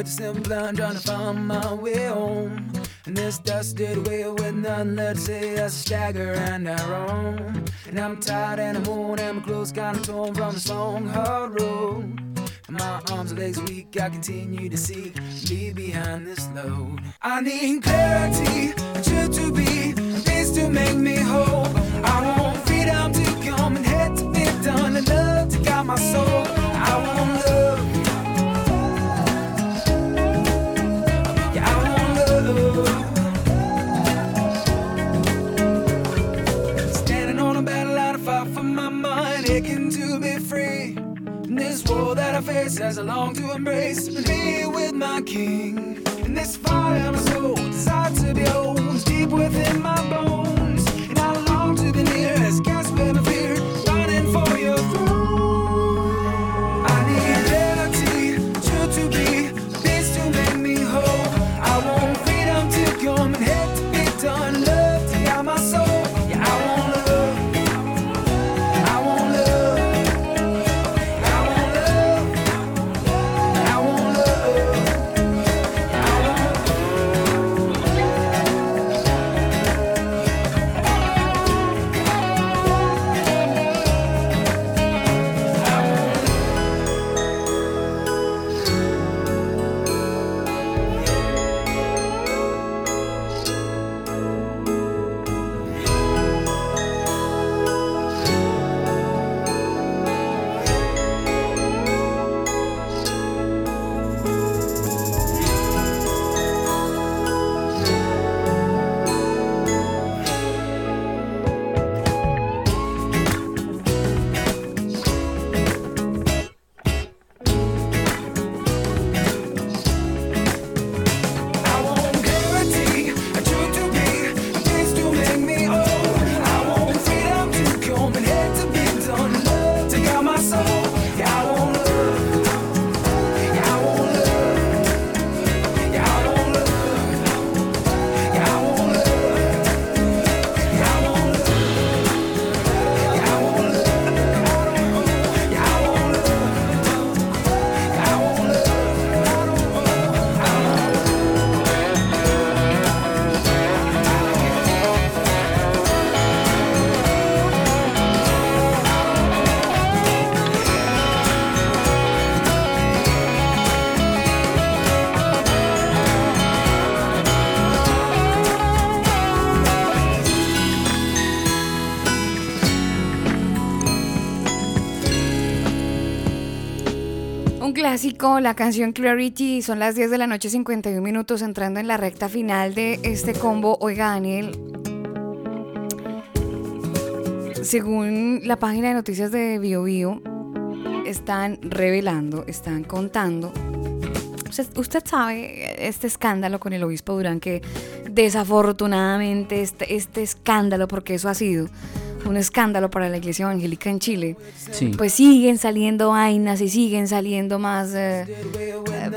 M: A simple trying to find my way home. In this dusty way with nothing left to say I stagger and I roam. And I'm tired and I'm worn and my clothes kind of torn from this long hard road. And my arms and legs weak, I continue to seek, leave behind this load. I need clarity, truth to be, things to make me whole. I want freedom to come and head to be done, and love to guide my soul. That I face, as I long to embrace, be with my King. And this fire my soul, desire to behold, is deep within my bones.
A: Clásico, la canción Clarity. Son las 10 de la noche, 51 minutos, entrando en la recta final de este combo. Oiga, Daniel. Según la página de noticias de BioBio, están revelando, están contando. Usted sabe este escándalo con el obispo Durán, que desafortunadamente este, este escándalo, porque eso ha sido un escándalo para la iglesia evangélica en Chile,
E: Sí.
A: pues siguen saliendo vainas y siguen saliendo más eh, eh,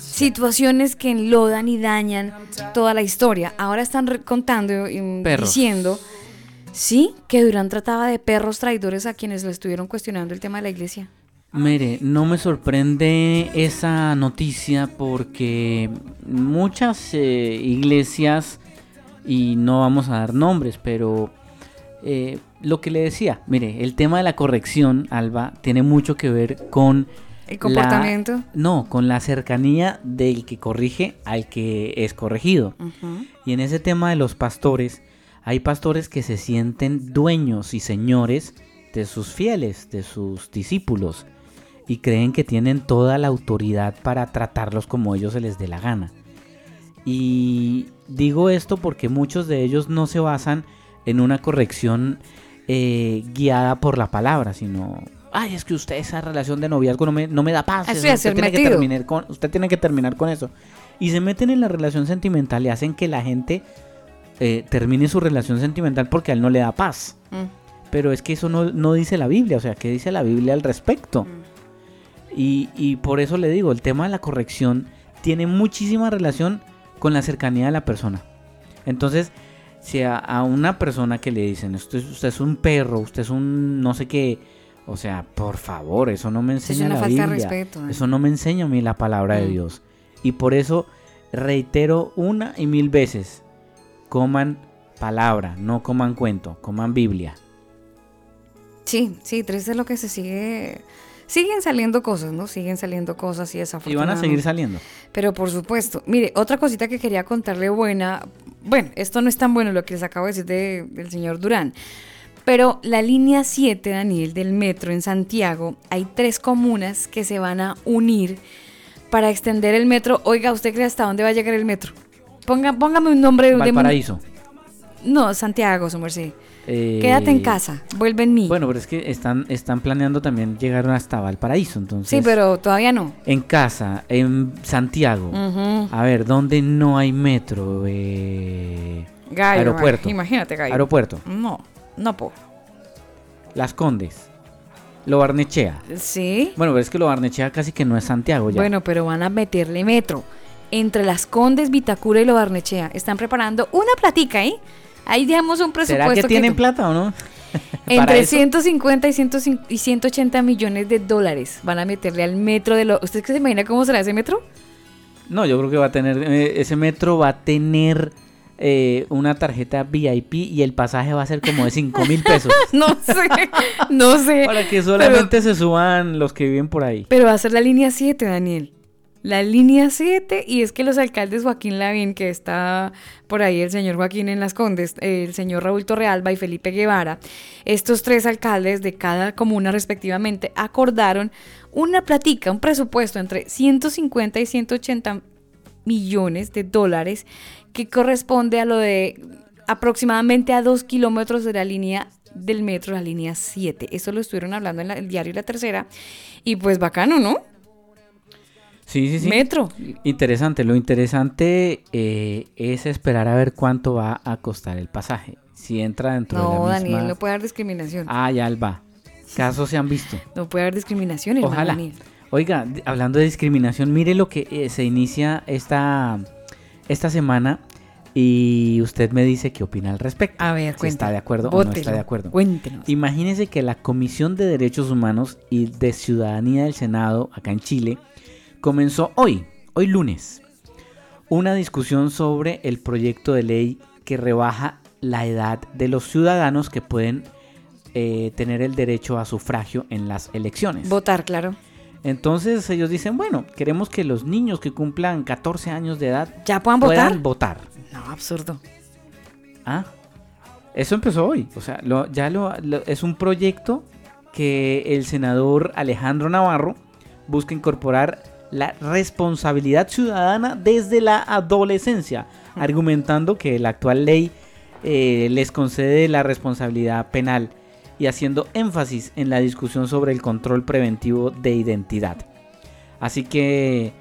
A: situaciones que enlodan y dañan toda la historia. Ahora están contando y
E: Perros.
A: diciendo, sí, que Durán trataba de perros traidores a quienes le estuvieron cuestionando el tema de la iglesia.
E: Mire, no me sorprende esa noticia porque muchas eh, iglesias, y no vamos a dar nombres, pero eh, lo que le decía, mire, el tema de la corrección, Alba, tiene mucho que ver con...
A: El
E: la-
A: comportamiento.
E: no, con la cercanía del que corrige al que es corregido. Y en ese tema de los pastores, hay pastores que se sienten dueños y señores de sus fieles, de sus discípulos, y creen que tienen toda la autoridad para tratarlos como ellos se les dé la gana. Y digo esto porque muchos de ellos no se basan en una corrección eh, guiada por la palabra, sino, ay, es que usted esa relación de noviazgo no me, no me da paz,
A: Eso
E: usted, tiene que terminar con, usted tiene que terminar con eso. Y se meten en la relación sentimental y hacen que la gente eh, termine su relación sentimental porque a él no le da paz.
A: Mm.
E: Pero es que eso no, no dice la Biblia, o sea, ¿qué dice la Biblia al respecto? Y, y por eso le digo, el tema de la corrección tiene muchísima relación con la cercanía de la persona. Entonces, si a, a una persona que le dicen, usted, usted es un perro, usted es un no sé qué, o sea, por favor, eso no me
A: es
E: enseña
A: una
E: la Biblia.
A: respeto, ¿eh?
E: Eso no me enseña a mí la palabra de
A: Mm.
E: Dios. Y por eso reitero una y mil veces, coman palabra, no coman cuento, coman Biblia.
A: Sí, sí, triste es lo que se sigue. Siguen saliendo cosas, ¿no? Siguen saliendo cosas y
E: Y van a seguir saliendo.
A: Pero por supuesto, mire, otra cosita que quería contarle buena, bueno, esto no es tan bueno lo que les acabo de decir de- del señor Durán, pero la línea 7, Daniel, del metro en Santiago, hay tres comunas que se van a unir para extender el metro. Oiga, ¿usted cree hasta dónde va a llegar el metro? Ponga, póngame un nombre de un...
E: Valparaíso.
A: No, Santiago, su merced.
E: Eh,
A: Quédate en casa, vuelve en mí.
E: Bueno, pero es que están, están planeando también llegar hasta Valparaíso, entonces.
A: sí, pero todavía no.
E: En casa, en Santiago. A ver, ¿dónde no hay metro? Eh,
A: Gallo,
E: aeropuerto.
A: imagínate, Gallo.
E: Aeropuerto.
A: No, no puedo.
E: Las Condes. Lo Barnechea.
A: Sí.
E: Bueno, pero es que Lo Barnechea casi que no es Santiago ya.
A: Bueno, pero van a meterle metro. Entre las Condes, Vitacura y Lo Barnechea. Están preparando una platica, ¿eh? Ahí dejamos un presupuesto.
E: ¿Será que tienen plata o no?
A: Entre
E: eso.
A: 150 y, 105 y 180 millones de dólares van a meterle al metro de lo. ¿Usted se imagina cómo será ese metro?
E: No, yo creo que va a tener. eh, ese metro va a tener eh, una tarjeta VIP y el pasaje va a ser como de 5 mil pesos.
A: no sé, no sé.
E: Para que solamente se suban los que viven por ahí.
A: Pero va a ser la línea 7, Daniel. La línea 7, y es que los alcaldes Joaquín Lavín, que está por ahí el señor Joaquín en las Condes, el señor Raúl Torrealba y Felipe Guevara, estos tres alcaldes de cada comuna respectivamente acordaron una platica, un presupuesto entre 150 y 180 millones de dólares que corresponde a lo de aproximadamente a dos kilómetros de la línea del metro, la línea 7. Eso lo estuvieron hablando en la- el diario La Tercera y pues bacano, ¿no?
E: Sí, sí, sí.
A: Metro.
E: Interesante. Lo interesante eh, es esperar a ver cuánto va a costar el pasaje. Si entra dentro de
A: No,
E: la
A: Daniel,
E: misma...
A: no puede haber discriminación.
E: Ah, ya va. Casos se han visto.
A: No puede haber discriminación, hermano
E: Ojalá.
A: Daniel.
E: Oiga, hablando de discriminación, mire lo que eh, se inicia esta, esta semana y usted me dice qué opina al respecto.
A: A ver,
E: si está de acuerdo o no está de acuerdo.
A: Cuéntenos.
E: Imagínese que la Comisión de Derechos Humanos y de Ciudadanía del Senado, acá en Chile, comenzó hoy, hoy lunes, una discusión sobre el proyecto de ley que rebaja la edad de los ciudadanos que pueden eh, tener el derecho a sufragio en las elecciones.
A: Votar, claro.
E: Entonces ellos dicen, bueno, queremos que los niños que cumplan 14 años de edad
A: ¿Ya puedan
E: puedan
A: votar?
E: votar.
A: No, absurdo.
E: Ah, eso empezó hoy. O sea, lo- ya lo, lo- es un proyecto que el senador Alejandro Navarro busca incorporar la responsabilidad ciudadana desde la adolescencia, argumentando que la actual ley eh, les concede la responsabilidad penal y haciendo énfasis en la discusión sobre el control preventivo de identidad. Así que,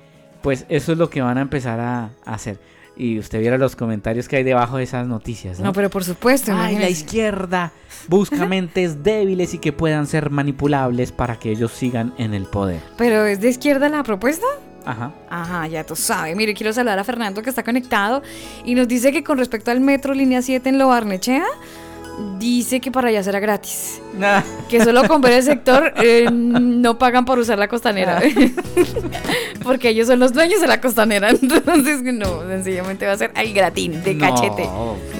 E: pues eso es lo que van a empezar a, a hacer. Y usted viera los comentarios que hay debajo de esas noticias. No,
A: No, pero por supuesto.
E: Ay, la izquierda busca mentes débiles y que puedan ser manipulables para que ellos sigan en el poder.
A: Pero es de izquierda la propuesta.
E: Ajá.
A: Ajá, ya tú sabes. Mire, quiero saludar a Fernando que está conectado y nos dice que con respecto al metro línea 7 en Lo Barnechea, dice que para allá será gratis. Que solo con ver el sector eh, no pagan por usar la costanera. Porque ellos son los dueños de la costanera. Entonces, no, sencillamente va a ser al gratín, de
E: No,
A: cachete.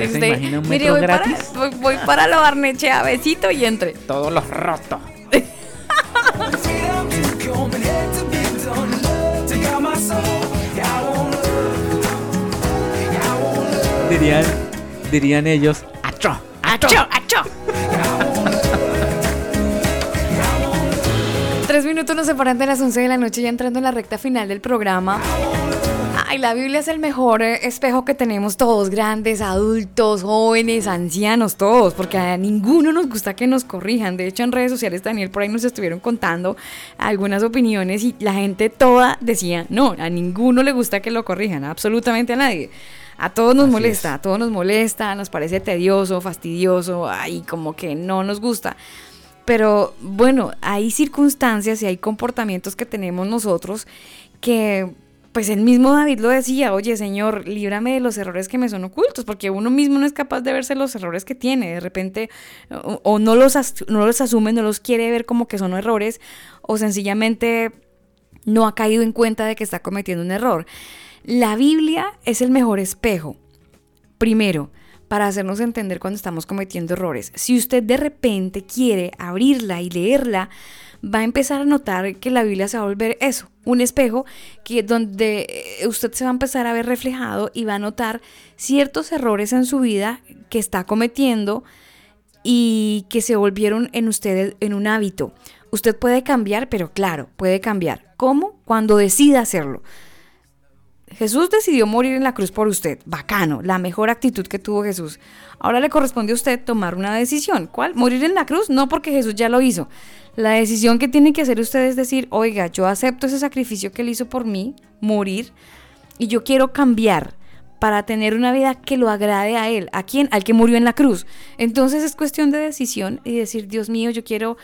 E: ¿usted un
A: mire, voy
E: gratis?
A: Para, voy, voy para Lo Barnechea, besito y entre.
E: Todos los rotos. Dirían, dirían ellos, ¡Acho!
A: ¡Acho! Tres minutos nos separan de las 11 de la noche, ya entrando en la recta final del programa. Ay, la Biblia es el mejor eh, espejo que tenemos todos, grandes, adultos, jóvenes, ancianos, todos, porque a ninguno nos gusta que nos corrijan. De hecho, en redes sociales, Daniel, por ahí nos estuvieron contando algunas opiniones y la gente toda decía, no, a ninguno le gusta que lo corrijan, absolutamente a nadie. A todos nos
E: Así
A: molesta,
E: es.
A: a todos nos molesta, nos parece tedioso, fastidioso, ay, como que no nos gusta. Pero bueno, hay circunstancias y hay comportamientos que tenemos nosotros que, pues el mismo David lo decía, oye Señor, líbrame de los errores que me son ocultos, porque uno mismo no es capaz de verse los errores que tiene, de repente, o, o no, los no los asume, no los quiere ver como que son errores, o sencillamente no ha caído en cuenta de que está cometiendo un error. La Biblia es el mejor espejo. Primero, para hacernos entender cuando estamos cometiendo errores. Si usted de repente quiere abrirla y leerla, va a empezar a notar que la Biblia se va a volver eso, un espejo que donde eh, usted se va a empezar a ver reflejado y va a notar ciertos errores en su vida que está cometiendo y que se volvieron en usted en un hábito. Usted puede cambiar, pero claro, puede cambiar. ¿Cómo? Cuando decida hacerlo. Jesús decidió morir en la cruz por usted. Bacano, la mejor actitud que tuvo Jesús. Ahora le corresponde a usted tomar una decisión. ¿Cuál? Morir en la cruz, no porque Jesús ya lo hizo. La decisión que tiene que hacer usted es decir, oiga, yo acepto ese sacrificio que él hizo por mí, morir, y yo quiero cambiar para tener una vida que lo agrade a él. ¿A quién? Al que murió en la cruz. Entonces es cuestión de decisión y decir, Dios mío, yo quiero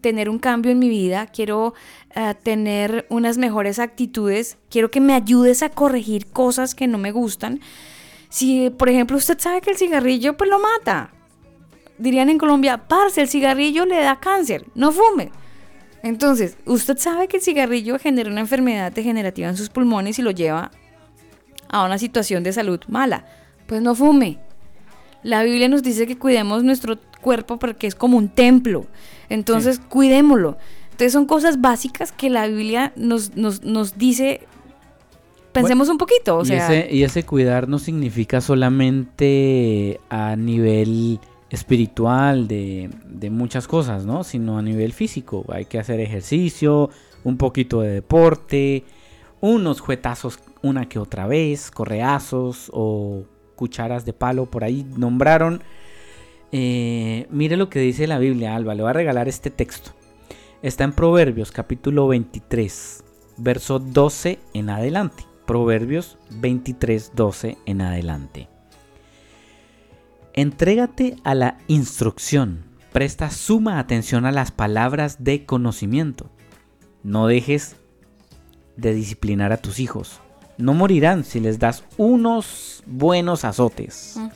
A: tener un cambio en mi vida, quiero ah, tener unas mejores actitudes, quiero que me ayudes a corregir cosas que no me gustan. Si, por ejemplo, usted sabe que el cigarrillo pues lo mata. Dirían en Colombia, parce, el cigarrillo le da cáncer, no fume. Entonces, usted sabe que el cigarrillo genera una enfermedad degenerativa en sus pulmones y lo lleva a una situación de salud mala. Pues no fume. La Biblia nos dice que cuidemos nuestro cuerpo porque es como un templo. Entonces, cuidémoslo. Entonces, son cosas básicas que la Biblia nos, nos, nos dice. Pensemos un poquito. O
E: y,
A: sea,
E: ese, y ese cuidar no significa solamente a nivel espiritual de, de muchas cosas, ¿no? Sino a nivel físico. Hay que hacer ejercicio, un poquito de deporte, unos juetazos una que otra vez, correazos o cucharas de palo, por ahí nombraron. Eh, mire lo que dice la Biblia, Alba, le voy a regalar este texto. Está en Proverbios capítulo 23, verso 12 en adelante. Proverbios 23, 12 en adelante. Entrégate a la instrucción, presta suma atención a las palabras de conocimiento. No dejes de disciplinar a tus hijos. No morirán si les das unos buenos azotes.
A: Mm.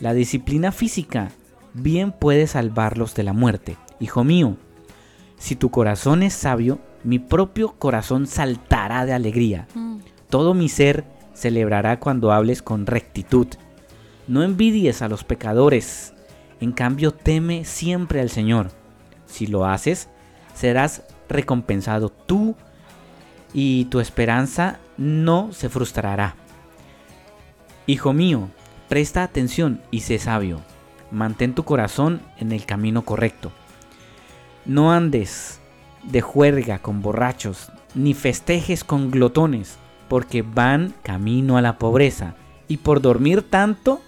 E: La disciplina física bien puede salvarlos de la muerte. Hijo mío, si tu corazón es sabio, mi propio corazón saltará de alegría.
A: Mm.
E: Todo mi ser celebrará cuando hables con rectitud. No envidies a los pecadores, en cambio teme siempre al Señor. Si lo haces, serás recompensado tú y tu esperanza no se frustrará. Hijo mío, presta atención y sé sabio. Mantén tu corazón en el camino correcto. No andes de juerga con borrachos, ni festejes con glotones, porque van camino a la pobreza, y por dormir tanto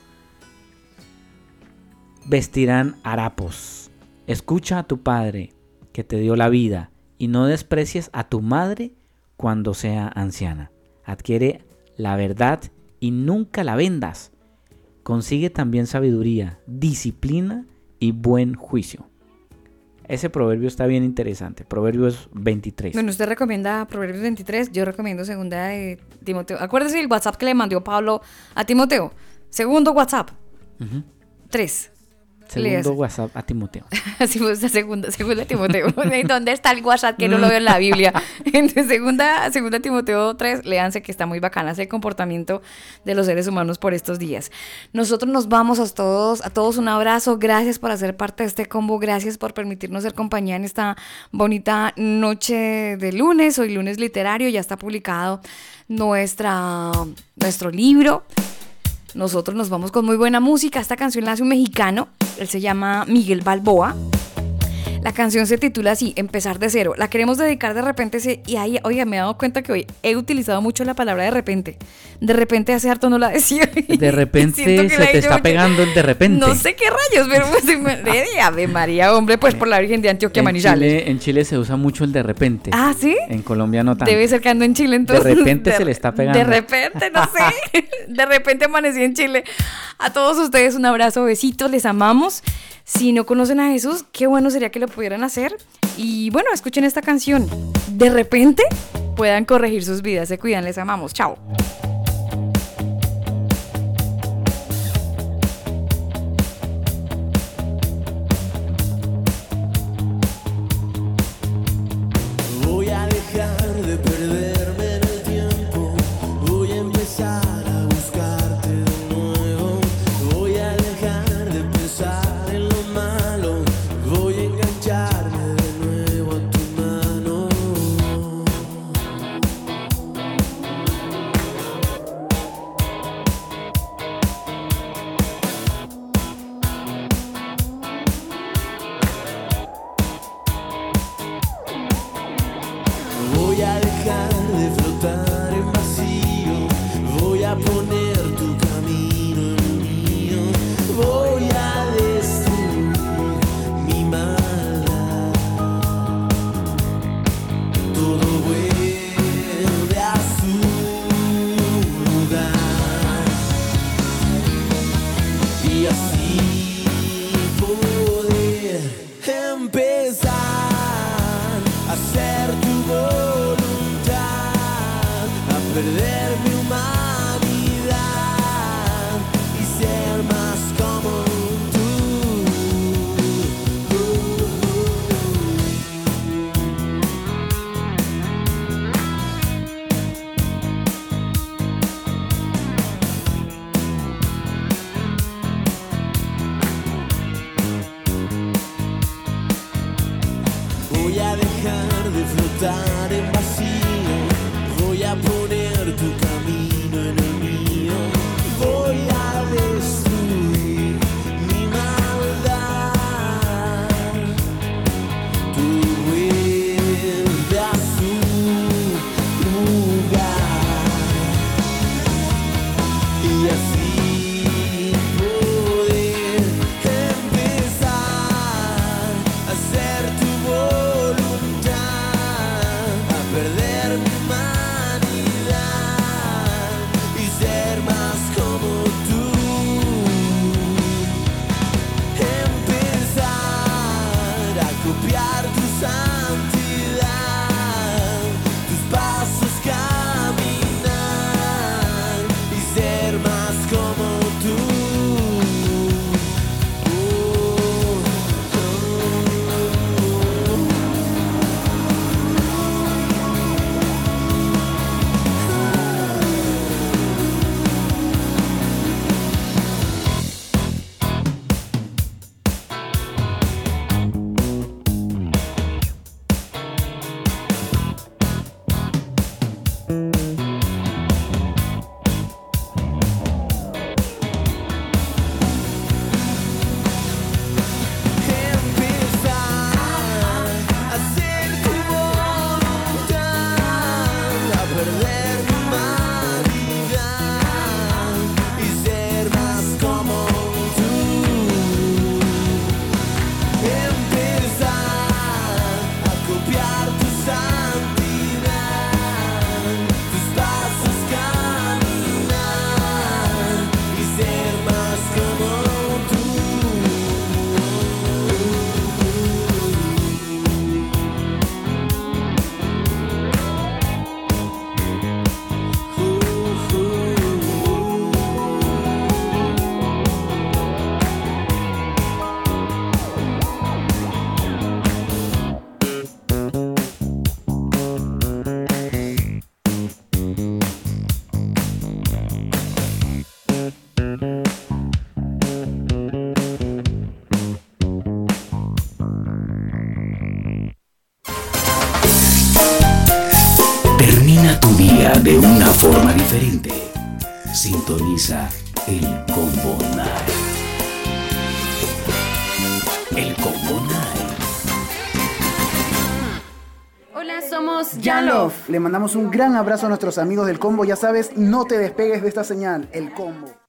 E: vestirán harapos. Escucha a tu padre, que te dio la vida, y no desprecies a tu madre cuando sea anciana. Adquiere la verdad y nunca la vendas. Consigue también sabiduría, disciplina y buen juicio. Ese proverbio está bien interesante. Proverbios 23.
B: Bueno, usted recomienda Proverbios 23, yo recomiendo segunda de Timoteo. Acuérdese el WhatsApp que le mandó Pablo a Timoteo. Segundo WhatsApp.
E: Ujú.
B: 3.
E: Segundo WhatsApp a Timoteo.
B: Esa segunda, segunda Timoteo. ¿Dónde está el WhatsApp que no lo veo en la Biblia? Entonces, segunda, segunda Timoteo 3, léanse que está muy bacana ese comportamiento de los seres humanos por estos días. Nosotros nos vamos a todos, a todos un abrazo. Gracias por hacer parte de este combo. Gracias por permitirnos ser compañía en esta bonita noche de lunes. Hoy lunes literario. Ya está publicado nuestra, nuestro libro. Nosotros nos vamos con muy buena música. Esta canción la hace un mexicano. Él se llama Miguel Balboa. La canción se titula así, Empezar de cero. La queremos dedicar de repente. se- Y ahí, oiga, me he dado cuenta que hoy he utilizado mucho la palabra de repente. De repente hace harto no la decía.
E: De repente se te está
B: mucho.
E: pegando el de repente.
B: No sé qué rayos, pero pues, de Ave María, hombre, pues por la Virgen de Antioquia
E: en
B: Manizales.
E: Chile, en Chile se usa mucho el de repente.
B: Ah, ¿sí?
E: En Colombia no tanto.
B: Debe ser que ando en Chile entonces.
E: repente se le está pegando.
B: De repente, no sé. De repente amanecí en Chile. A todos ustedes un abrazo, besitos, les amamos. Si no conocen a Jesús, qué bueno sería que lo pudieran hacer. Y bueno, escuchen esta canción. De repente puedan corregir sus vidas. Se cuidan, les amamos. Chao.
H: El Combo Night. El Combo Night.
N: Hola, somos
O: Jan Love. Le mandamos un gran abrazo a nuestros amigos del combo. Ya sabes, no te despegues de esta señal, el combo.